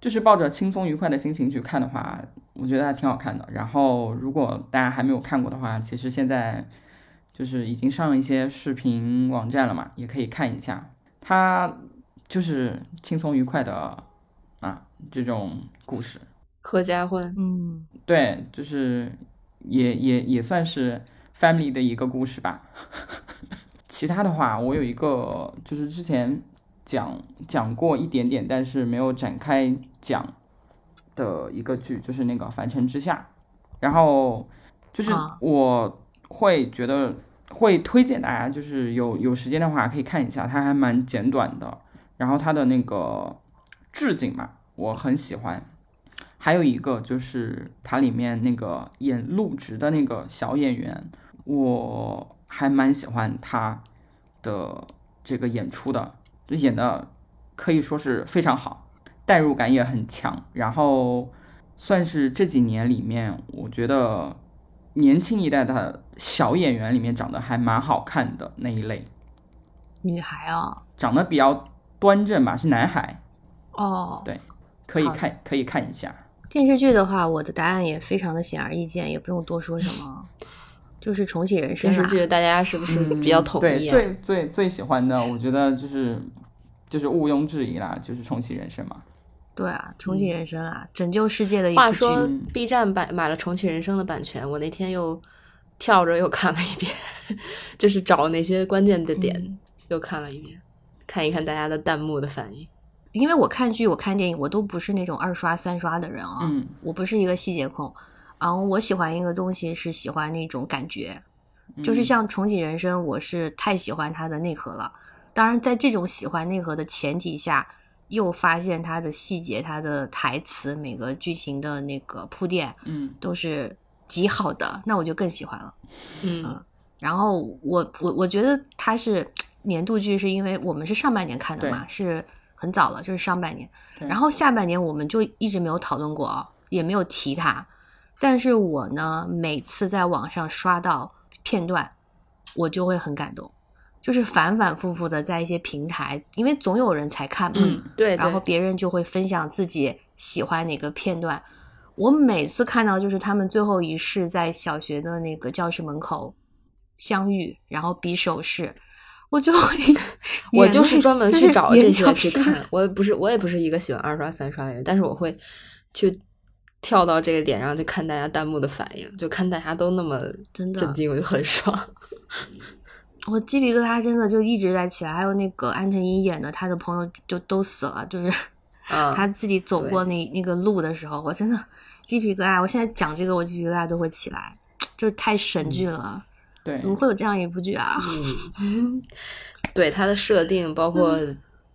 就是抱着轻松愉快的心情去看的话，我觉得还挺好看的。然后，如果大家还没有看过的话，其实现在就是已经上了一些视频网站了嘛，也可以看一下。它就是轻松愉快的啊这种故事，合家欢，嗯对，就是也也也算是 family 的一个故事吧。其他的话，我有一个就是之前讲讲过一点点，但是没有展开讲的一个剧，就是那个《凡尘之下》。然后就是啊我会觉得会推荐大家，就是有有时间的话可以看一下，它还蛮简短的。然后它的那个置景嘛，我很喜欢。还有一个就是它里面那个演陆直的那个小演员，我还蛮喜欢他的这个演出的，就演的可以说是非常好，代入感也很强。然后算是这几年里面，我觉得年轻一代的小演员里面长得还蛮好看的那一类，女孩啊，长得比较端正吧，是男孩，哦，对，可以看可以看一下。电视剧的话，我的答案也非常的显而易见，也不用多说什么，就是重启人生啦。电视剧大家是不是比较统对，一啊？最最最喜欢的，我觉得就是就是毋庸置疑啦，就是重启人生嘛。对啊，重启人生啊，拯救世界的一部剧。话说嗯，B 站版买了重启人生的版权，我那天又跳着又看了一遍，就是找那些关键的点、嗯又看了一遍，看一看大家的弹幕的反应。因为我看剧、我看电影，我都不是那种二刷、三刷的人啊，嗯我不是一个细节控。啊，我喜欢一个东西是喜欢那种感觉，就是嗯像重启人生，我是太喜欢它的内核了。当然，在这种喜欢内核的前提下，又发现它的细节、它的台词、每个剧情的那个铺垫嗯都是极好的，那我就更喜欢了。嗯，然后我我我觉得它是年度剧，是因为我们是上半年看的嘛，是很早了，就是上半年。然后下半年我们就一直没有讨论过啊，也没有提它。但是我呢，每次在网上刷到片段，我就会很感动，就是反反复复的在一些平台，因为总有人才看嘛，嗯对然后，别人就会分享自己喜欢哪个片段。我每次看到就是他们最后一世在小学的那个教室门口相遇，然后比手势，我就会 我就是专门去找这些去看。看。我也不是我也不是一个喜欢二刷三刷的人，但是我会去跳到这个点上就看大家弹幕的反应，就看大家都那么真的震惊，我就很爽。我鸡皮疙瘩真的就一直在起来，还有那个安藤樱演的，他的朋友就都死了，就是啊，他自己走过那那个路的时候，我真的鸡皮疙瘩。我现在讲这个，我鸡皮疙瘩都会起来，就是太神剧了。对，怎么会有这样一部剧啊？嗯，对它的设定，包括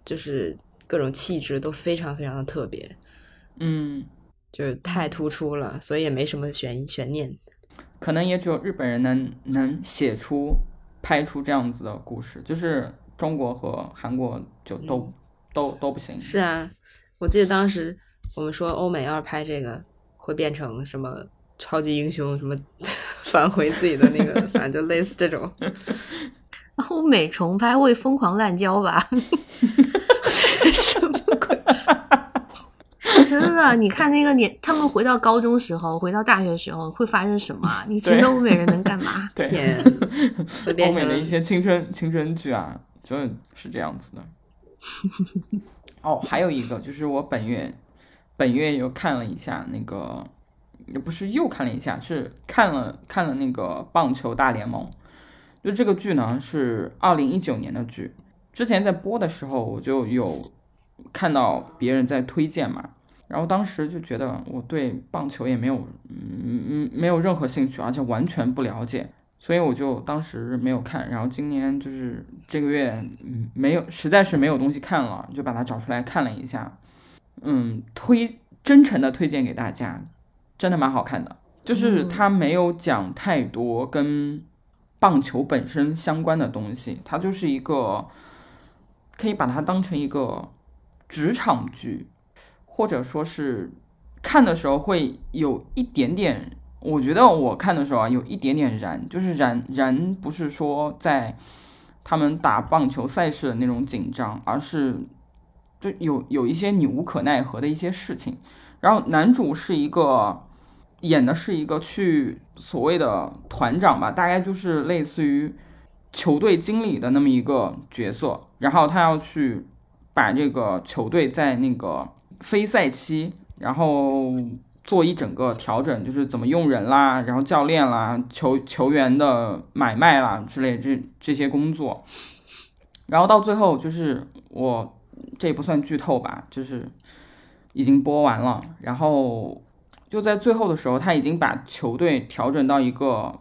就是各种气质都非常非常的特别，嗯，就是太突出了，所以也没什么悬悬念。可能也只有日本人能能写出、拍出这样子的故事，就是中国和韩国就都、都都不行。是啊，我记得当时我们说欧美要是拍这个，会变成什么超级英雄，什么 返回自己的那个，反正就类似这种。欧美重拍会疯狂滥交吧？什么鬼？真的，你看那个年，他们回到高中时候，回到大学时候会发生什么啊？你觉得欧美人能干嘛？对，天，欧美的一些青春青春剧啊，就是这样子的。哦，还有一个就是我本月本月又看了一下那个，也不是又看了一下，是看了看了那个棒球大联盟。就这个剧呢是二零一九年的剧，之前在播的时候我就有看到别人在推荐嘛，然后当时就觉得我对棒球也没有嗯嗯没有任何兴趣，而且完全不了解，所以我就当时没有看。然后今年就是这个月嗯没有实在是没有东西看了，就把它找出来看了一下，嗯推真诚的推荐给大家，真的蛮好看的，就是它没有讲太多跟。棒球本身相关的东西，它就是一个可以把它当成一个职场剧，或者说是看的时候会有一点点，我觉得我看的时候啊，有一点点燃，就是燃燃不是说在他们打棒球赛事的那种紧张，而是就有有一些你无可奈何的一些事情。然后男主是一个。演的是一个去所谓的团长吧，大概就是类似于球队经理的那么一个角色，然后他要去把这个球队在那个非赛期，然后做一整个调整，就是怎么用人啦，然后教练啦，球球员的买卖啦之类这这些工作，然后到最后就是我这也不算剧透吧，就是已经播完了，然后。就在最后的时候，他已经把球队调整到一个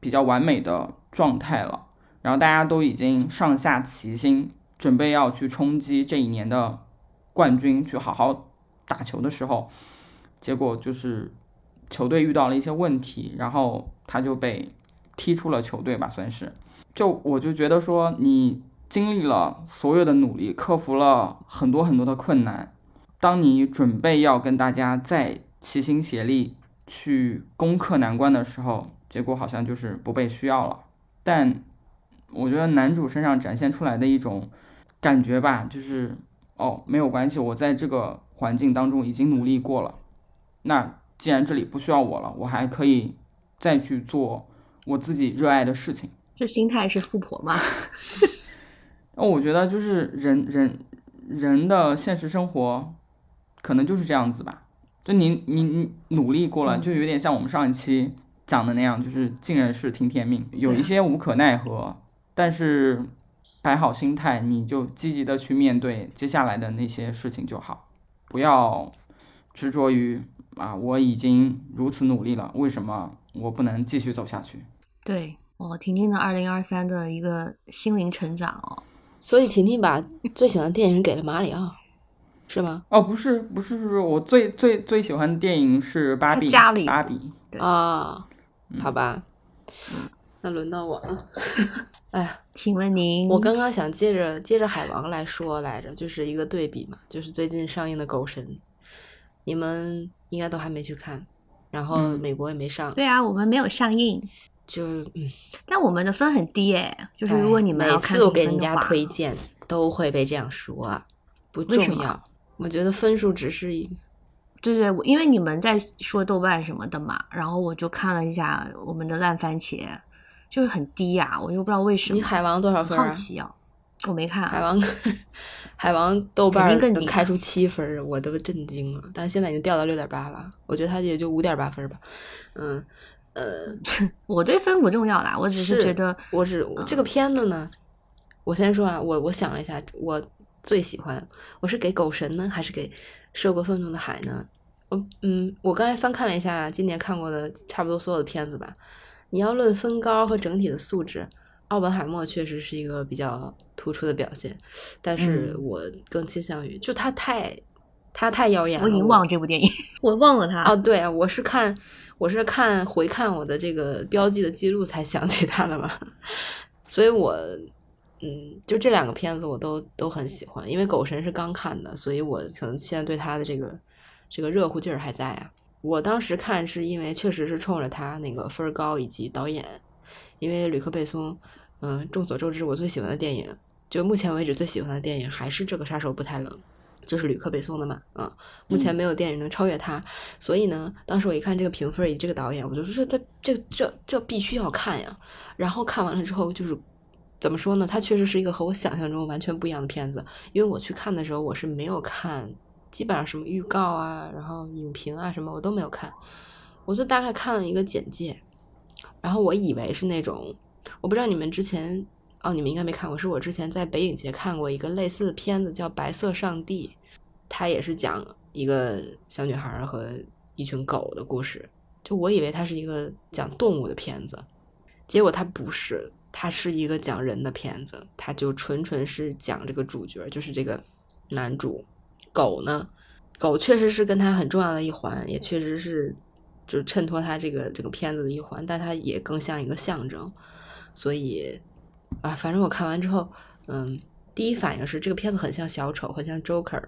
比较完美的状态了，然后大家都已经上下齐心，准备要去冲击这一年的冠军，去好好打球的时候，结果就是球队遇到了一些问题，然后他就被踢出了球队吧，算是。就我就觉得说，你经历了所有的努力，克服了很多很多的困难，当你准备要跟大家再齐心协力去攻克难关的时候，结果好像就是不被需要了。但我觉得男主身上展现出来的一种感觉吧，就是哦，没有关系，我在这个环境当中已经努力过了。那既然这里不需要我了，我还可以再去做我自己热爱的事情。这心态是富婆吗？那 我觉得就是人人人的现实生活可能就是这样子吧。就你你你努力过了，就有点像我们上一期讲的那样，就是尽人事听天命，有一些无可奈何，但是摆好心态，你就积极的去面对接下来的那些事情就好，不要执着于啊我已经如此努力了，为什么我不能继续走下去？对我婷婷的二零二三的一个心灵成长哦，所以婷婷把最喜欢的电影给了马里奥。是吗？哦，不是，不是，不是，我最最最喜欢的电影是芭比。芭比啊，好吧，那轮到我了。哎呀，请问您，我刚刚想接着接着海王来说来着，就是一个对比嘛，就是最近上映的《狗神》，你们应该都还没去看，然后美国也没上。对啊，我们没有上映，就嗯，但我们的分很低哎，就是如果你们每次我给人家推荐，都会被这样说，不重要。我觉得分数只是一，对对，因为你们在说豆瓣什么的嘛，然后我就看了一下我们的烂番茄，就是很低呀、我就不知道为什么。你海王多少分啊？好奇啊，我没看、啊。海王，海王豆瓣儿肯定开出七分儿，我都震惊了。但是现在已经掉到六点八了，我觉得他也就五点八分儿吧。嗯，呃，我对分不重要啦，我只是是觉得我是这个片子呢，我先说啊，我我想了一下，我最喜欢我是给狗神呢，还是给涉过愤怒的海呢？我嗯，我刚才翻看了一下今年看过的差不多所有的片子吧。你要论分高和整体的素质，奥本海默确实是一个比较突出的表现，但是嗯我更倾向于就他太他太耀眼了，我已经忘了这部电影，我忘了他。哦，对啊，我是看我是看回看我的这个标记的记录才想起他的嘛，所以我嗯，就这两个片子我都都很喜欢，因为狗神是刚看的，所以我可能现在对他的这个这个热乎劲儿还在啊。我当时看是因为确实是冲着他那个分儿高以及导演，因为吕克贝松，嗯，众所周知，我最喜欢的电影，就目前为止最喜欢的电影还是这个杀手不太冷，就是吕克贝松的嘛，啊、目前没有电影能超越他，所以呢，当时我一看这个评分以及这个导演，我就说他这这这必须要看呀。然后看完了之后，就是怎么说呢？它确实是一个和我想象中完全不一样的片子。因为我去看的时候，我是没有看，基本上什么预告啊，然后影评啊什么我都没有看，我就大概看了一个简介，然后我以为是那种，我不知道你们之前。哦，你们应该没看过，是我之前在北影节看过一个类似的片子，叫《白色上帝》，它也是讲一个小女孩和一群狗的故事。就我以为它是一个讲动物的片子，结果它不是，它是一个讲人的片子，它就纯纯是讲这个主角，就是这个男主狗呢，狗确实是跟他很重要的一环，也确实是就衬托他这个这个片子的一环，但它也更像一个象征，所以啊，反正我看完之后，嗯，第一反应是这个片子很像小丑，很像 Joker，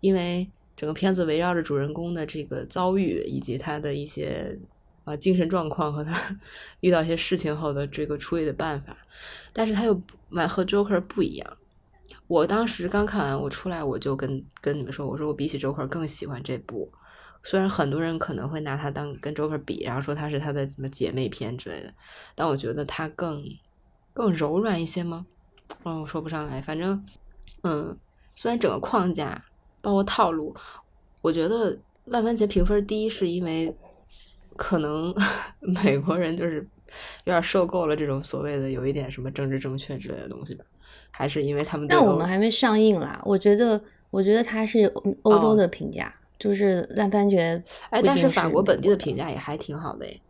因为整个片子围绕着主人公的这个遭遇以及他的一些啊精神状况和他 遇到一些事情后的这个处理的办法，但是他又蛮和 Joker 不一样。我当时刚看完，我出来我就跟跟你们说，我说我比起 Joker 更喜欢这部。虽然很多人可能会拿它当跟 Joker 比，然后说它是它的什么姐妹篇之类的，但我觉得它更更柔软一些吗？嗯，我说不上来。反正，嗯，虽然整个框架包括套路，我觉得烂番茄评分低，是因为可能 美国人就是有点受够了这种所谓的有一点什么政治正确之类的东西吧，还是因为他们对但我们还没上映啦，我觉得，我觉得它是欧欧洲哦的评价，就是烂番茄。哎，但是法国本地的的评价也还挺好的诶，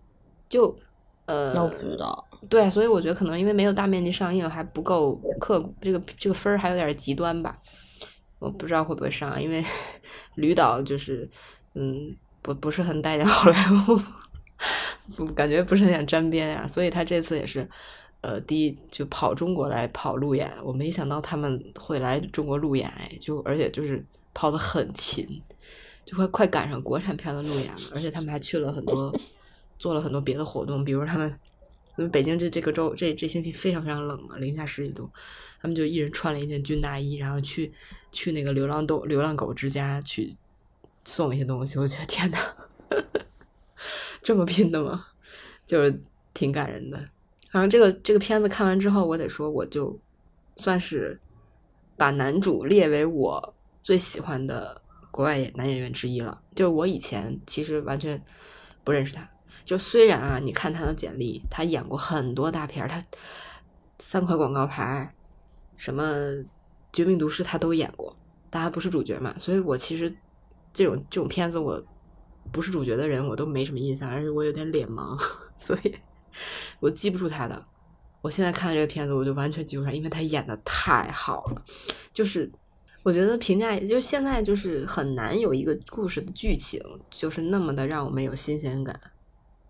就呃，那我不知道。对，所以我觉得可能因为没有大面积上映，还不够客，这个这个分儿还有点极端吧。我不知道会不会上啊，因为 吕导就是嗯，不不是很待见好莱坞，不感觉不是很想沾边呀、所以他这次也是。呃，第一就跑中国来跑路演，我没想到他们会来中国路演，哎，就而且就是跑得很勤，就快快赶上国产片的路演了，而且他们还去了很多，做了很多别的活动，比如他们，因为北京这这个周这这星期非常非常冷嘛，零下十几度，他们就一人穿了一件军大衣，然后去去那个流浪动流浪狗之家去送一些东西，我觉得天呐，这么拼的吗？就是挺感人的。然后这个这个片子看完之后，我得说，我就算是把男主列为我最喜欢的国外男演员之一了。就是我以前其实完全不认识他，就虽然啊，你看他的简历，他演过很多大片，他三块广告牌，什么《绝命毒师》他都演过，但他不是主角嘛，所以我其实这种这种片子我不是主角的人我都没什么印象，而且我有点脸盲，所以我记不住他的。我现在看这个片子，我就完全记不上，因为他演的太好了。就是我觉得评价，就是现在就是很难有一个故事的剧情，就是那么的让我们有新鲜感。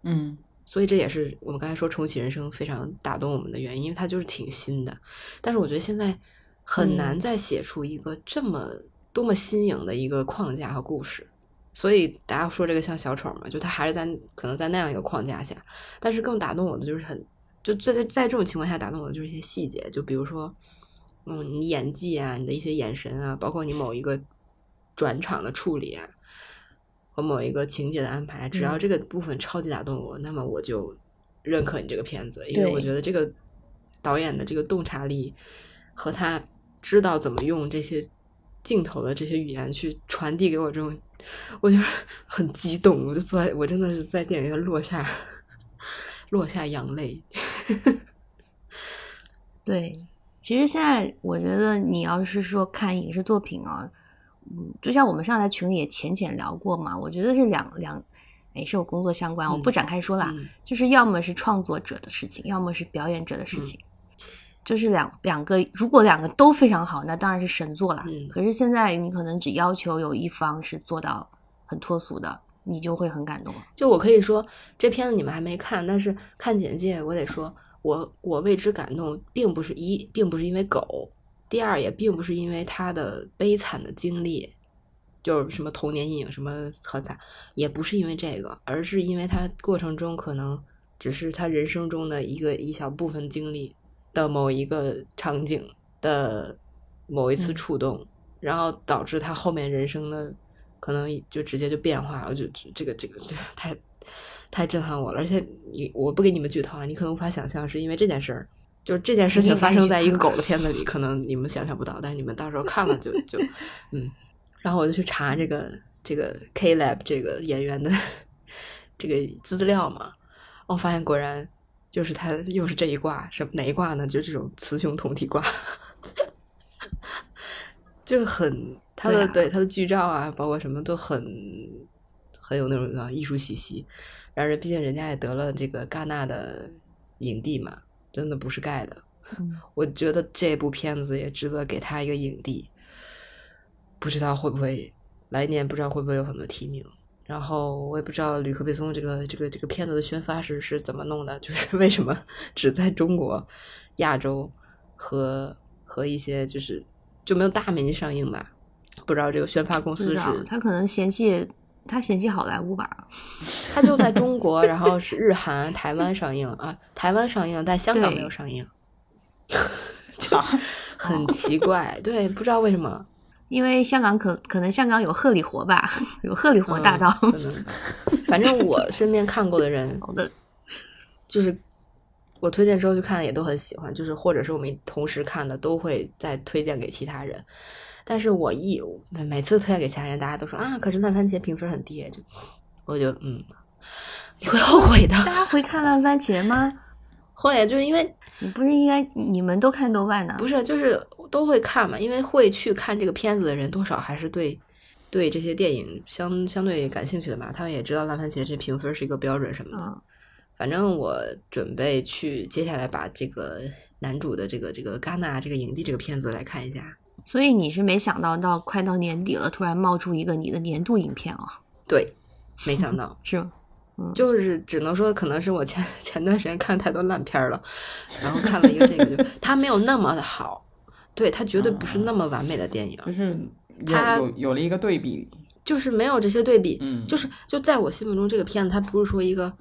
嗯所以这也是我们刚才说重启人生非常打动我们的原因，因为它就是挺新的。但是我觉得现在很难嗯再写出一个这么多么新颖的一个框架和故事。所以大家说这个像小丑嘛，就他还是在可能在那样一个框架下，但是更打动我的就是很就在在在这种情况下打动我的就是一些细节，就比如说，嗯，你演技啊，你的一些眼神啊，包括你某一个转场的处理啊，和某一个情节的安排，只要嗯。这个部分超级打动我，那么我就认可你这个片子，因为我觉得这个导演的这个洞察力和他知道怎么用这些镜头的这些语言去传递给我这种，我就是 很激动，我就坐在我真的是在电影院落下 落下眼泪。对，其实现在我觉得你要是说看影视作品啊，嗯，就像我们上台群里也浅浅聊过嘛，我觉得是两两，也是有工作相关，我不嗯展开说啦，嗯就是要么是创作者的事情，要么是表演者的事情。就是两两个，如果两个都非常好，那当然是神作了。嗯可是现在你可能只要求有一方是做到很脱俗的，你就会很感动。就我可以说，这片子你们还没看，但是看简介，我得说，我我为之感动，并不是一，并不是因为狗，第二也并不是因为他的悲惨的经历，就是什么童年阴影什么很惨，也不是因为这个，而是因为他过程中可能只是他人生中的一个一小部分经历的某一个场景的某一次嗯。触动，然后导致他后面人生的可能就直接就变化了，我就这个这个这个太太震撼我了，而且你我不给你们剧透啊，你可能无法想象，是因为这件事儿，就是这件事情发生在一个狗的片子里，可能你们想象不到，但是你们到时候看了就就嗯，然后我就去查这个这个 K Lab 这个演员的 这个资料嘛，我发现果然就是他又是这一卦，什么哪一卦呢？就是这种雌雄同体卦。就很他的对他的剧照啊，包括什么都很很有那种啊艺术气息。然后，毕竟人家也得了这个戛纳的影帝嘛，真的不是盖的。嗯，我觉得这部片子也值得给他一个影帝，不知道会不会来年不知道会不会有很多提名。然后我也不知道吕克贝松这个这个这个片子的宣发是是怎么弄的，就是为什么 只在中国、亚洲和和一些就是就没有大面积上映吧？不知道这个宣发公司是他可能嫌弃他嫌弃好莱坞吧？他就在中国，然后是日韩、台湾上映啊，台湾上映，但香港没有上映，就很奇怪。对，不知道为什么。因为香港可可能香港有鹤里活吧，有鹤里活大道。嗯可能。反正我身边看过的人，好的，就是我推荐之后就看了，也都很喜欢，就是或者是我们同时看的，都会再推荐给其他人。但是我一每每次推荐给其他人，大家都说啊，可是烂番茄评分很低，就我就嗯，你会后悔的。大家会看烂番茄吗？会，就是因为你不是应该你们都看豆瓣的？不是，就是都会看嘛，因为会去看这个片子的人，多少还是对对这些电影相相对感兴趣的嘛。他们也知道烂番茄这评分是一个标准什么的。嗯，反正我准备去接下来把这个男主的这个这个戛纳这个影帝这个片子来看一下。所以你是没想到到快到年底了，突然冒出一个你的年度影片啊？对，没想到，是吗？就是只能说可能是我前前段时间看太多烂片了，然后看了一个这个，就 它没有那么的好，对，它绝对不是那么完美的电影，就是有有有了一个对比，就是没有这些对比，嗯，就是就在我心目中，这个片子它不是说一个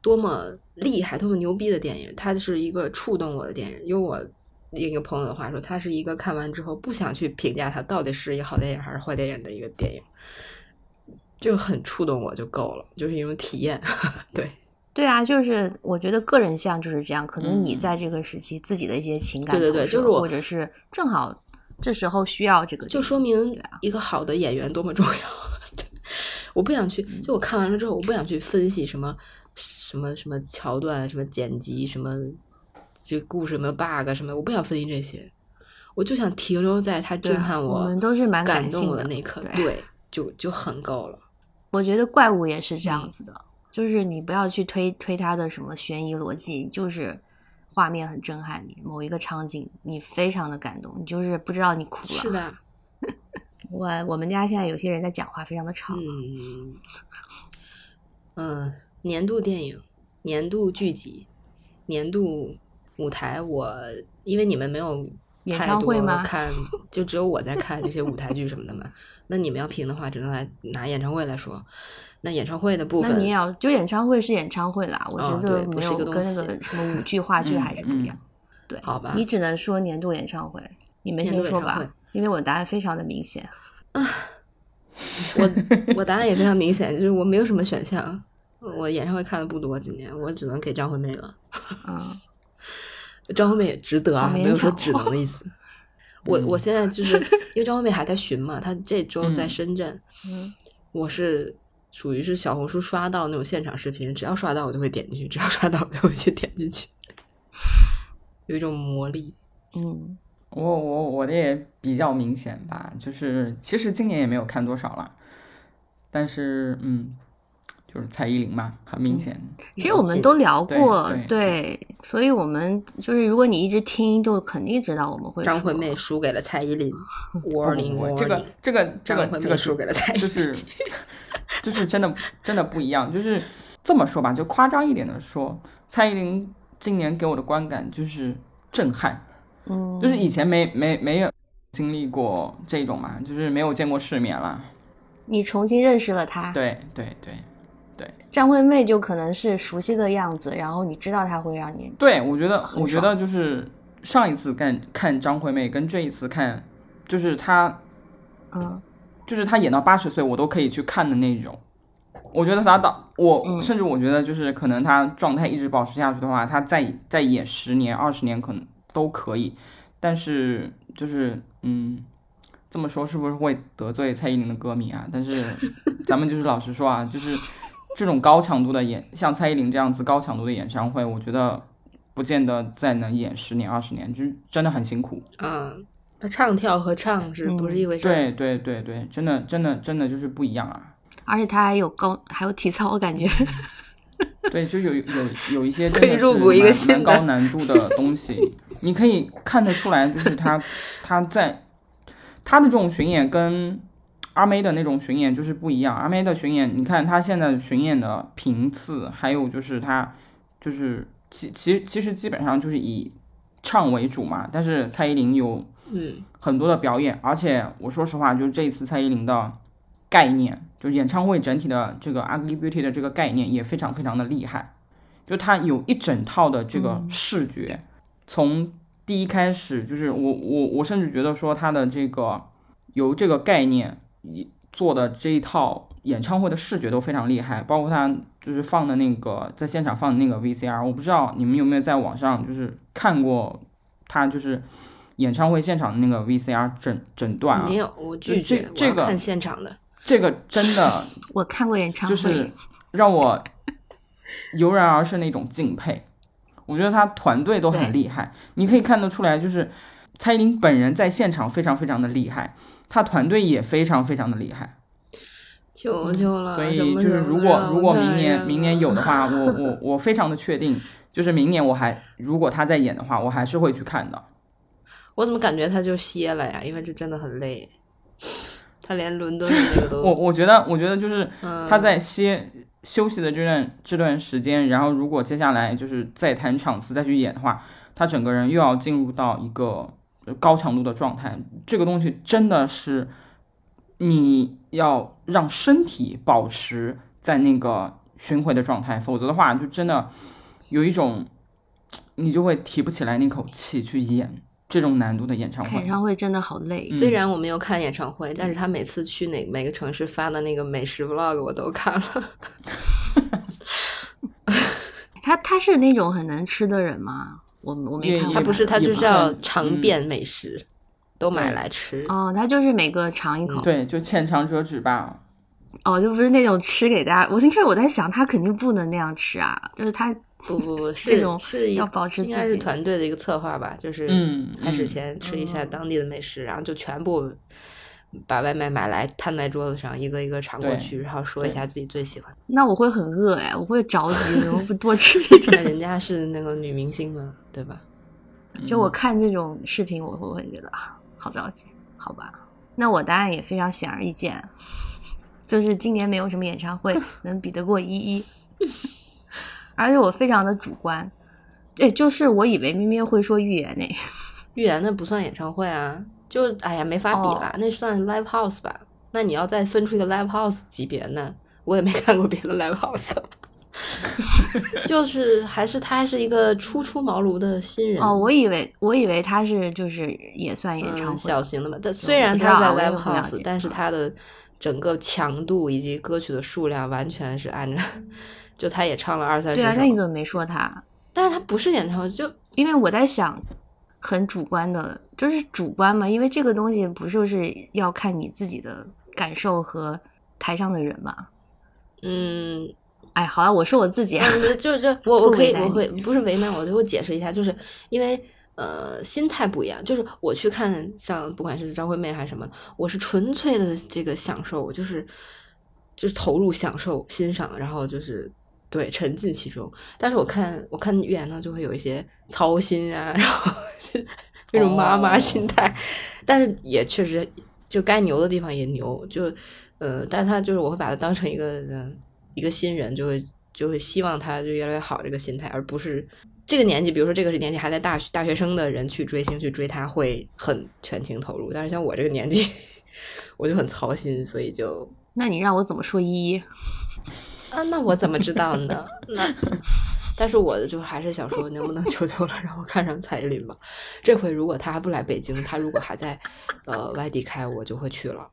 多么厉害、多么牛逼的电影，它是一个触动我的电影。用我一个朋友的话说，它是一个看完之后不想去评价它到底是一个好电影还是坏电影的一个电影，就很触动我就够了，就是一种体验。对，对啊，就是我觉得个人像就是这样，可能你嗯在这个时期自己的一些情感对对对就是我或者是正好这时候需要这个，就说明一个好的演员多么重要。对我不想去，就我看完了之后，我不想去分析什么什么什么桥段、什么剪辑、什么这故事有没有 bug 什么，我不想分析这些，我就想停留在他震撼我我们都是蛮感动的那一刻，对对，就就很够了。我觉得怪物也是这样嗯子的，就是你不要去推推它的什么悬疑逻辑，就是画面很震撼你，某一个场景你非常的感动，你就是不知道你哭了。是，的，我我们家现在有些人在讲话，非常的吵。嗯嗯，年度电影、年度剧集、年度舞台，我因为你们没有演唱会吗看，就只有我在看这些舞台剧什么的嘛。那你们要评的话，只能来拿演唱会来说。那演唱会的部分，那你也要就演唱会是演唱会啦，我哦觉得没有是个东跟那个西 什么舞剧、话剧嗯还是不一样。对，好吧你只能说年度演唱会，你们年先说吧，因为我答案非常的明显。啊我我答案也非常明显，就是我没有什么选项。我演唱会看的不多，今年我只能给张惠妹了。嗯，张惠妹也值得啊，没有说只能的意思。我 嗯我现在就是 因为张惠妹还在巡嘛，她这周在嗯深圳，嗯我是属于是小红书刷到那种现场视频，只要刷到我就会点进去，只要刷到我就会去点进去，有一种魔力。嗯，我我我的也比较明显吧，就是其实今年也没有看多少了，但是嗯，就是蔡依林嘛，很明显。其实我们都聊过，对对，所以我们就是如果你一直听，就肯定知道我们会张惠妹输给了蔡依林 不，warning 不 warning，不这个这个这个这个输给了蔡依林就是就是真的真的不一样，就是这么说吧，就夸张一点的说，蔡依林今年给我的观感就是震撼，嗯，就是以前没没没有经历过这种嘛，就是没有见过世面啦。你重新认识了她，对对对张惠妹就可能是熟悉的样子，然后你知道她会让你，对，我觉得我觉得就是上一次看看张惠妹跟这一次看，就是她嗯就是她演到八十岁，我都可以去看的那种。我觉得她到我、嗯甚至我觉得就是可能她状态一直保持下去的话，她再再演十年二十年可能都可以。但是就是嗯，这么说是不是会得罪蔡依林的歌迷啊？但是咱们就是老实说啊，就是这种高强度的演，像蔡依林这样子高强度的演唱会，我觉得不见得再能演十年二十年，就是真的很辛苦。嗯，那唱跳和唱是不是一回事？，对对对对，真的真的真的就是不一样啊。而且她还有高还有体操，我感觉，对，就有有有一些可以真的是入股一个蛮蛮高难度的东西，你可以看得出来，就是他他在他的这种巡演跟阿妹的那种巡演就是不一样。阿妹的巡演，你看她现在巡演的频次，还有就是她就是其其其实基本上就是以唱为主嘛，但是蔡依林有嗯，很多的表演，而且我说实话，就是这一次蔡依林的概念，就演唱会整体的这个 Ugly Beauty 的这个概念也非常非常的厉害，就它有一整套的这个视觉，从第一开始就是我我我甚至觉得说它的这个由这个概念一做的这一套演唱会的视觉都非常厉害，包括他就是放的那个在现场放的那个 VCR，我不知道你们有没有在网上就是看过他就是演唱会现场的那个 VCR 整整段啊没，有，我拒这绝，这个看现场的。这个真的 我看过演唱会，就是让我油然而生的一种敬佩。我觉得他团队都很厉害，你可以看得出来，就是蔡依林本人在现场非常非常的厉害，他团队也非常非常的厉害。求求了，所以就是如果如果明年明年有的话，我我我非常的确定，就是明年我还如果他在演的话，我还是会去看的。我怎么感觉他就歇了呀？因为这真的很累。他连伦敦那个都，我我觉得我觉得就是嗯他在歇休息的这段这段时间，然后如果接下来就是再谈场次再去演的话，他整个人又要进入到一个呃高强度的状态，这个东西真的是你要让身体保持在那个巡回的状态，否则的话就真的有一种你就会提不起来那口气去演这种难度的演唱会演。唱会真的好累。嗯虽然我没有看演唱会，但是他每次去哪每个城市发的那个美食 vlog 我都看了。他他是那种很能吃的人吗？我我没看过他不是，他就是要尝遍美食，都买来吃。哦，他就是每个尝一口。对，就浅尝辄止吧。哦，就不是那种吃给大家。我因为我在想，他肯定不能那样吃啊，就是他不不不，是这种是要保持应该是自己团队的一个策划吧，就是嗯开始嗯前吃一下当地的美食，然后就全部把外卖买来摊在桌子上，一个一个尝过去，然后说一下自己最喜欢。那我会很饿哎，我会着急，怎么不多吃一点？那人家是那个女明星嘛，对吧？就我看这种视频，我会会觉得啊，好着急，好吧？那我答案也非常显而易见，就是今年没有什么演唱会 能比得过依依，而且我非常的主观，对，就是我以为咪咪会说预言呢，预言那不算演唱会啊，就哎呀没法比啦，那算 live house 吧。那你要再分出一个 live house 级别呢，我也没看过别的 live house，就是还是他是一个初出茅庐的新人哦，我以为我以为他是就是也算演唱小型的嘛。但虽然他在啊我也 live 不了 house，解但是嗯他的整个强度以及歌曲的数量完全是按照 就他也唱了二三十对啊，首那你怎么没说他？但是他不是演唱会，就因为我在想，很主观的，就是主观嘛，因为这个东西不就是要看你自己的感受和台上的人嘛。嗯，哎，好了，我说我自己就就我我可以我会不是为难我，就会解释一下，就是因为呃心态不一样，就是我去看像不管是张惠妹还是什么，我是纯粹的这个享受，我就是就是投入享受欣赏，然后就是对沉浸其中。但是我看我看预言呢，就会有一些操心啊，然后就那种妈妈心态，但是也确实就该牛的地方也牛，就呃，但他就是我会把他当成一个呃一个新人，就会就会希望他就越来越好这个心态，而不是这个年纪，比如说这个是年纪还在大学大学生的人去追星去追他会很全情投入，但是像我这个年纪，我就很操心，所以就那你让我怎么说依依？啊，那我怎么知道呢？那，但是我就还是想说，能不能求求了，让我看上蔡依林吧。这回如果他还不来北京，他如果还在呃外地开，我就会去了。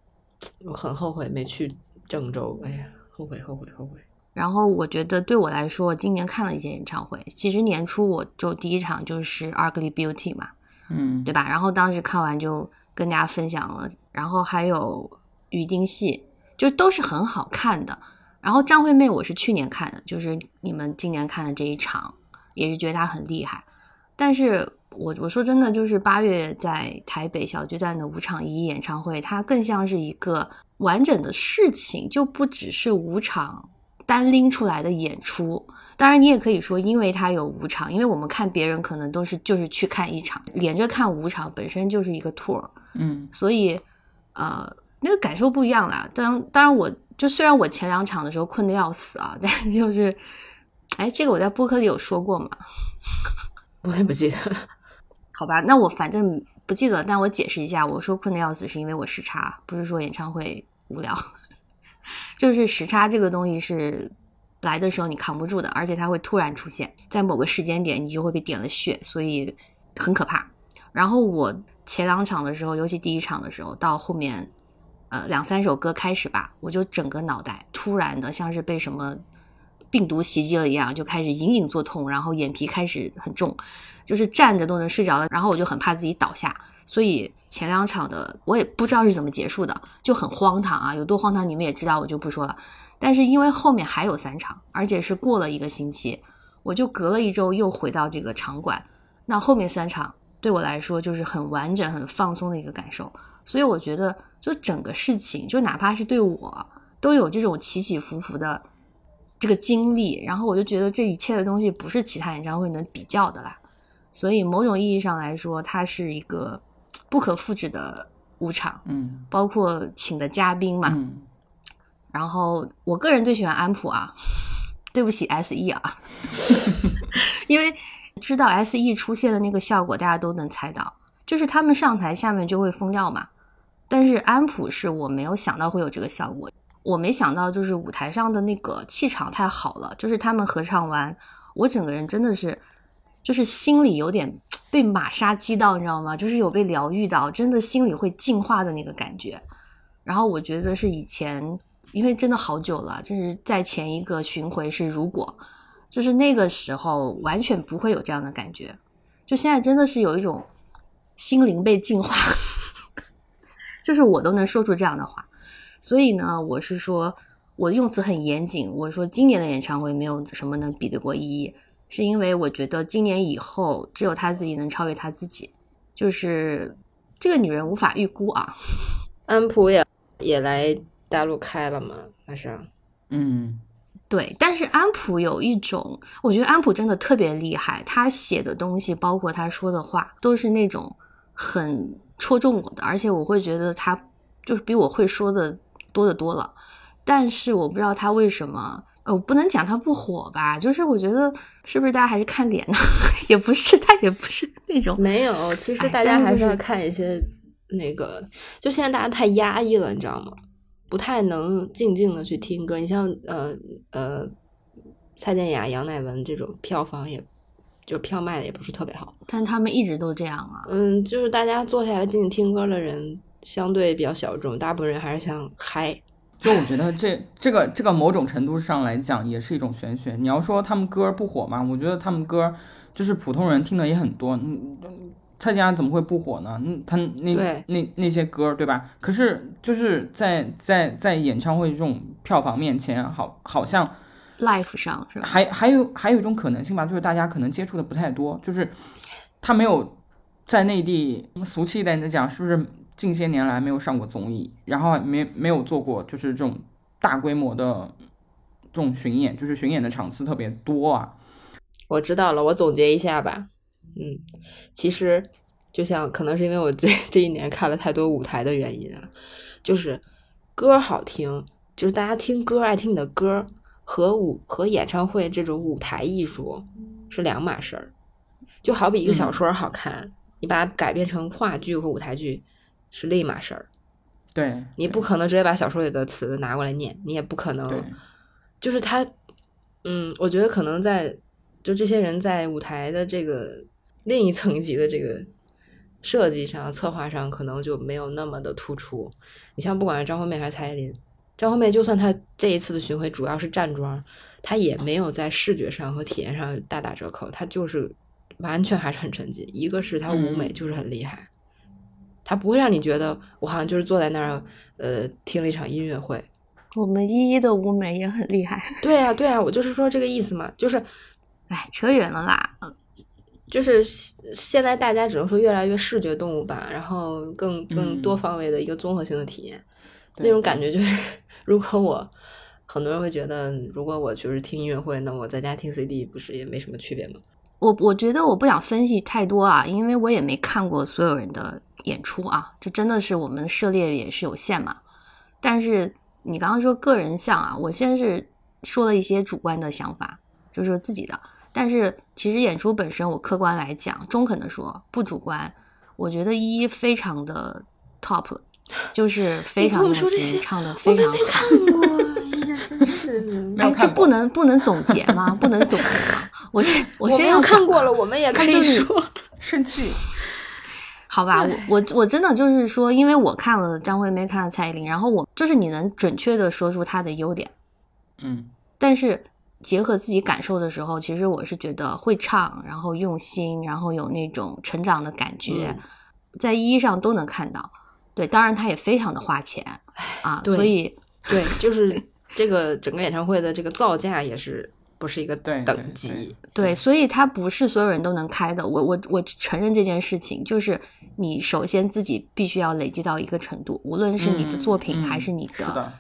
我很后悔没去郑州，哎呀，后悔后悔后悔。然后我觉得对我来说，今年看了一些演唱会。其实年初我就第一场就是《Ugly Beauty》嘛，嗯，对吧？然后当时看完就跟大家分享了，然后还有雨丁戏，就都是很好看的。然后张惠妹我是去年看的，就是你们今年看的这一场，也是觉得她很厉害。但是我我说真的，就是八月在台北小巨蛋的五场一演唱会，它更像是一个完整的事情，就不只是五场单拎出来的演出。当然，你也可以说，因为它有五场，因为我们看别人可能都是就是去看一场，连着看五场本身就是一个 tour，嗯所以呃那个感受不一样啦。当当然我，就虽然我前两场的时候困得要死啊，但就是，哎，这个我在播客里有说过嘛？我也不记得了。好吧，那我反正不记得，但我解释一下，我说困得要死是因为我时差，不是说演唱会无聊，就是时差这个东西是来的时候你扛不住的，而且它会突然出现在某个时间点，你就会被点了穴，所以很可怕。然后我前两场的时候，尤其第一场的时候，到后面呃两三首歌开始吧，我就整个脑袋突然的像是被什么病毒袭击了一样，就开始隐隐作痛，然后眼皮开始很重，就是站着都能睡着了。然后我就很怕自己倒下，所以前两场的我也不知道是怎么结束的，就很荒唐啊，有多荒唐你们也知道，我就不说了。但是因为后面还有三场，而且是过了一个星期，我就隔了一周又回到这个场馆。那后面三场对我来说就是很完整、很放松的一个感受。所以我觉得，就整个事情，就哪怕是对我都有这种起起伏伏的这个经历，然后我就觉得这一切的东西不是其他演唱会能比较的啦。所以某种意义上来说，它是一个不可复制的舞场，嗯包括请的嘉宾嘛。嗯然后我个人最喜欢安普啊，对不起 S E 啊，因为知道 S E 出现的那个效果，大家都能猜到，就是他们上台下面就会疯掉嘛。但是安普是我没有想到会有这个效果，我没想到就是舞台上的那个气场太好了，就是他们合唱完，我整个人真的是就是心里有点被玛莎击到，你知道吗？就是有被疗愈到，真的心里会净化的那个感觉。然后我觉得是以前，因为真的好久了，就是在前一个巡回是如果，就是那个时候完全不会有这样的感觉，就现在真的是有一种心灵被净化，就是我都能说出这样的话。所以呢，我是说我用词很严谨，我说今年的演唱会没有什么能比得过依依，是因为我觉得今年以后只有她自己能超越她自己，就是这个女人无法预估啊。安普也也来大陆开了嘛，马上。嗯对，但是安普有一种，我觉得安普真的特别厉害，他写的东西，包括他说的话，都是那种很戳中我的，而且我会觉得他就是比我会说的多得多了。但是我不知道他为什么，呃，我不能讲它不火吧，就是我觉得是不是大家还是看脸呢？也不是，他也不是那种没有，其实哎大家还是要看一些那个，就现在大家太压抑了，你知道吗？不太能静静的去听歌。你像呃呃，蔡健雅、杨乃文这种票房也，就票卖的也不是特别好。但他们一直都这样啊。嗯，就是大家坐下来静静听歌的人相对比较小众，大部分人还是想嗨。就我觉得这这个这个某种程度上来讲也是一种玄学。你要说他们歌不火嘛，我觉得他们歌就是普通人听的也很多。嗯，蔡健雅怎么会不火呢？嗯，他那那那些歌对吧？可是就是在在在演唱会这种票房面前，好好像 life 上是吧？还还有还有一种可能性吧，就是大家可能接触的不太多，就是他没有在内地俗气一点的讲，是不是近些年来没有上过综艺，然后没没有做过就是这种大规模的这种巡演，就是巡演的场次特别多啊。我知道了，我总结一下吧。嗯，其实就像可能是因为我这这一年看了太多舞台的原因啊，就是歌好听，就是大家听歌爱听你的歌和舞和演唱会这种舞台艺术是两码事儿。就好比一个小说好看，你把它改编成话剧和舞台剧是另一码事儿。对，你不可能直接把小说里的词拿过来念，你也不可能，就是他，嗯，我觉得可能在就这些人在舞台的这个另一层级的这个设计上、策划上，可能就没有那么的突出。你像不管是张惠妹还是蔡依林，张惠妹就算她这一次的巡回主要是站桩，她也没有在视觉上和体验上大打折扣，她就是完全还是很沉浸。一个是她舞美嗯就是很厉害。她不会让你觉得我好像就是坐在那儿，呃，听了一场音乐会，我们一一的舞美也很厉害。对呀、对呀、我就是说这个意思嘛，就是哎，扯远了啦。嗯就是现现在大家只能说越来越视觉动物吧，然后更更嗯多方位的一个综合性的体验，对那种感觉就是，如果我很多人会觉得，如果我就是听音乐会，那我在家听 CD 不是也没什么区别吗？我我觉得我不想分析太多啊，因为我也没看过所有人的演出啊，这真的是我们涉猎也是有限嘛。但是你刚刚说个人像啊，我先是说了一些主观的想法，就是自己的。但是其实演出本身，我客观来讲，中肯的说，不主观，我觉得依依非常的 top 了，就是非常用心，唱的非常好。过，哎呀，真是的。哎，这没看过不能不能总结吗？不能总结吗？我先我先要看过了，我们也可以说，生气。好吧，我我我真的就是说，因为我看了张惠妹，看了蔡依林，然后我就是你能准确的说出她的优点，嗯，但是结合自己感受的时候，其实我是觉得会唱，然后用心，然后有那种成长的感觉，嗯。在依依上都能看到。对，当然她也非常的花钱啊，所以对，就是这个整个演唱会的这个造价也是不是一个对对等级？对，所以它不是所有人都能开的。我我我承认这件事情，就是你首先自己必须要累积到一个程度，无论是你的作品、嗯还是你的，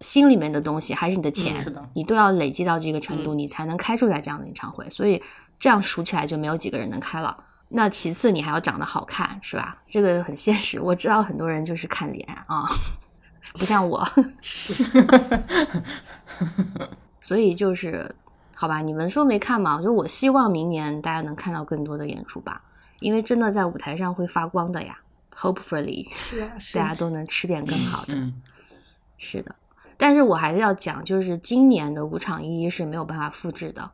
心里面的东西，还是你的钱，你都要累积到这个程嗯度，你才能开出来这样的演唱会。所以这样数起来就没有几个人能开了。那其次，你还要长得好看，是吧？这个很现实。我知道很多人就是看脸啊，不像我。所以就是，好吧，你们说没看嘛？就我希望明年大家能看到更多的演出吧，因为真的在舞台上会发光的呀。Hopefully，是啊，是大家都能吃点更好的。嗯，是的，但是我还是要讲，就是今年的五场一一是没有办法复制的，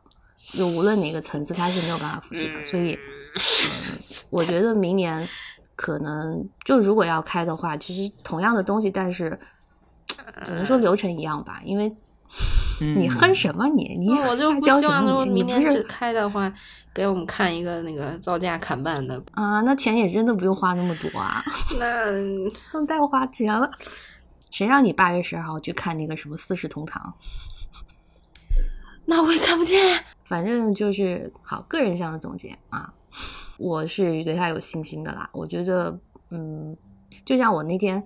就无论哪个层次，它是没有办法复制的。所以，嗯，我觉得明年可能就如果要开的话，其实同样的东西，但是 只能说流程一样吧，因为你嗯哼什么你？你嗯我就不希望明年只是开的话，给我们看一个那个造价砍半的，啊？那钱也真的不用花那么多啊，那 太花钱了。谁让你八月十二号去看那个什么四世同堂？那我也看不见。反正就是好个人上的总结啊，我是对他有信心的啦。我觉得，嗯，就像我那天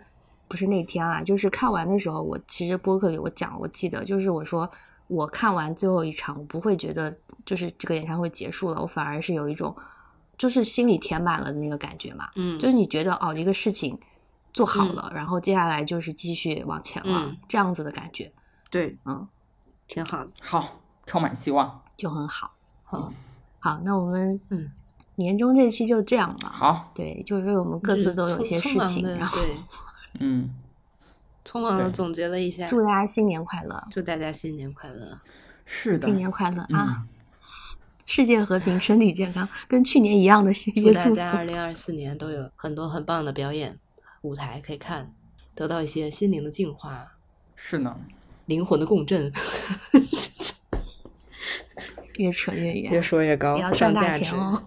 不是那天啊，就是看完的时候，我其实播客里我讲，我记得就是我说我看完最后一场，我不会觉得就是这个演唱会结束了，我反而是有一种就是心里填满了的那个感觉嘛，嗯就是你觉得哦，一个事情做好了，然后接下来就是继续往前了，嗯这样子的感觉，对，嗯，挺好的。好，充满希望。就很好。好，好，那我们嗯，年终这期就这样吧。好，对，就是我们各自都有一些事情，然后对，嗯，匆忙的总结了一下，祝大家新年快乐，祝大家新年快乐。是的新，年快乐嗯啊！世界和平，身体健康，跟去年一样的新祝大家二福。零二四年都有很多很棒的表演舞台可以看，得到一些心灵的净化。是呢，灵魂的共振，越扯越远，越说越高也要，赚大钱，哦。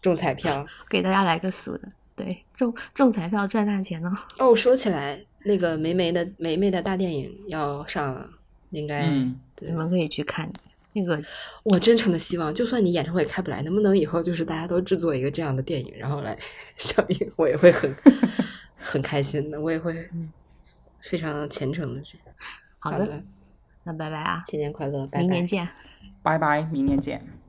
中彩票。给大家来个俗的，对，中中彩票赚大钱呢。哦，说起来，那个梅梅的梅梅的大电影要上了，应该、嗯，对你。们可以去看那个，我真诚的希望，就算你演唱会开不来，能不能以后就是大家都制作一个这样的电影，然后来 上映，我也会很 很开心的，我也会非常虔诚的去。好的，那拜拜啊，新年快乐，拜拜。明年见。拜拜，明年见。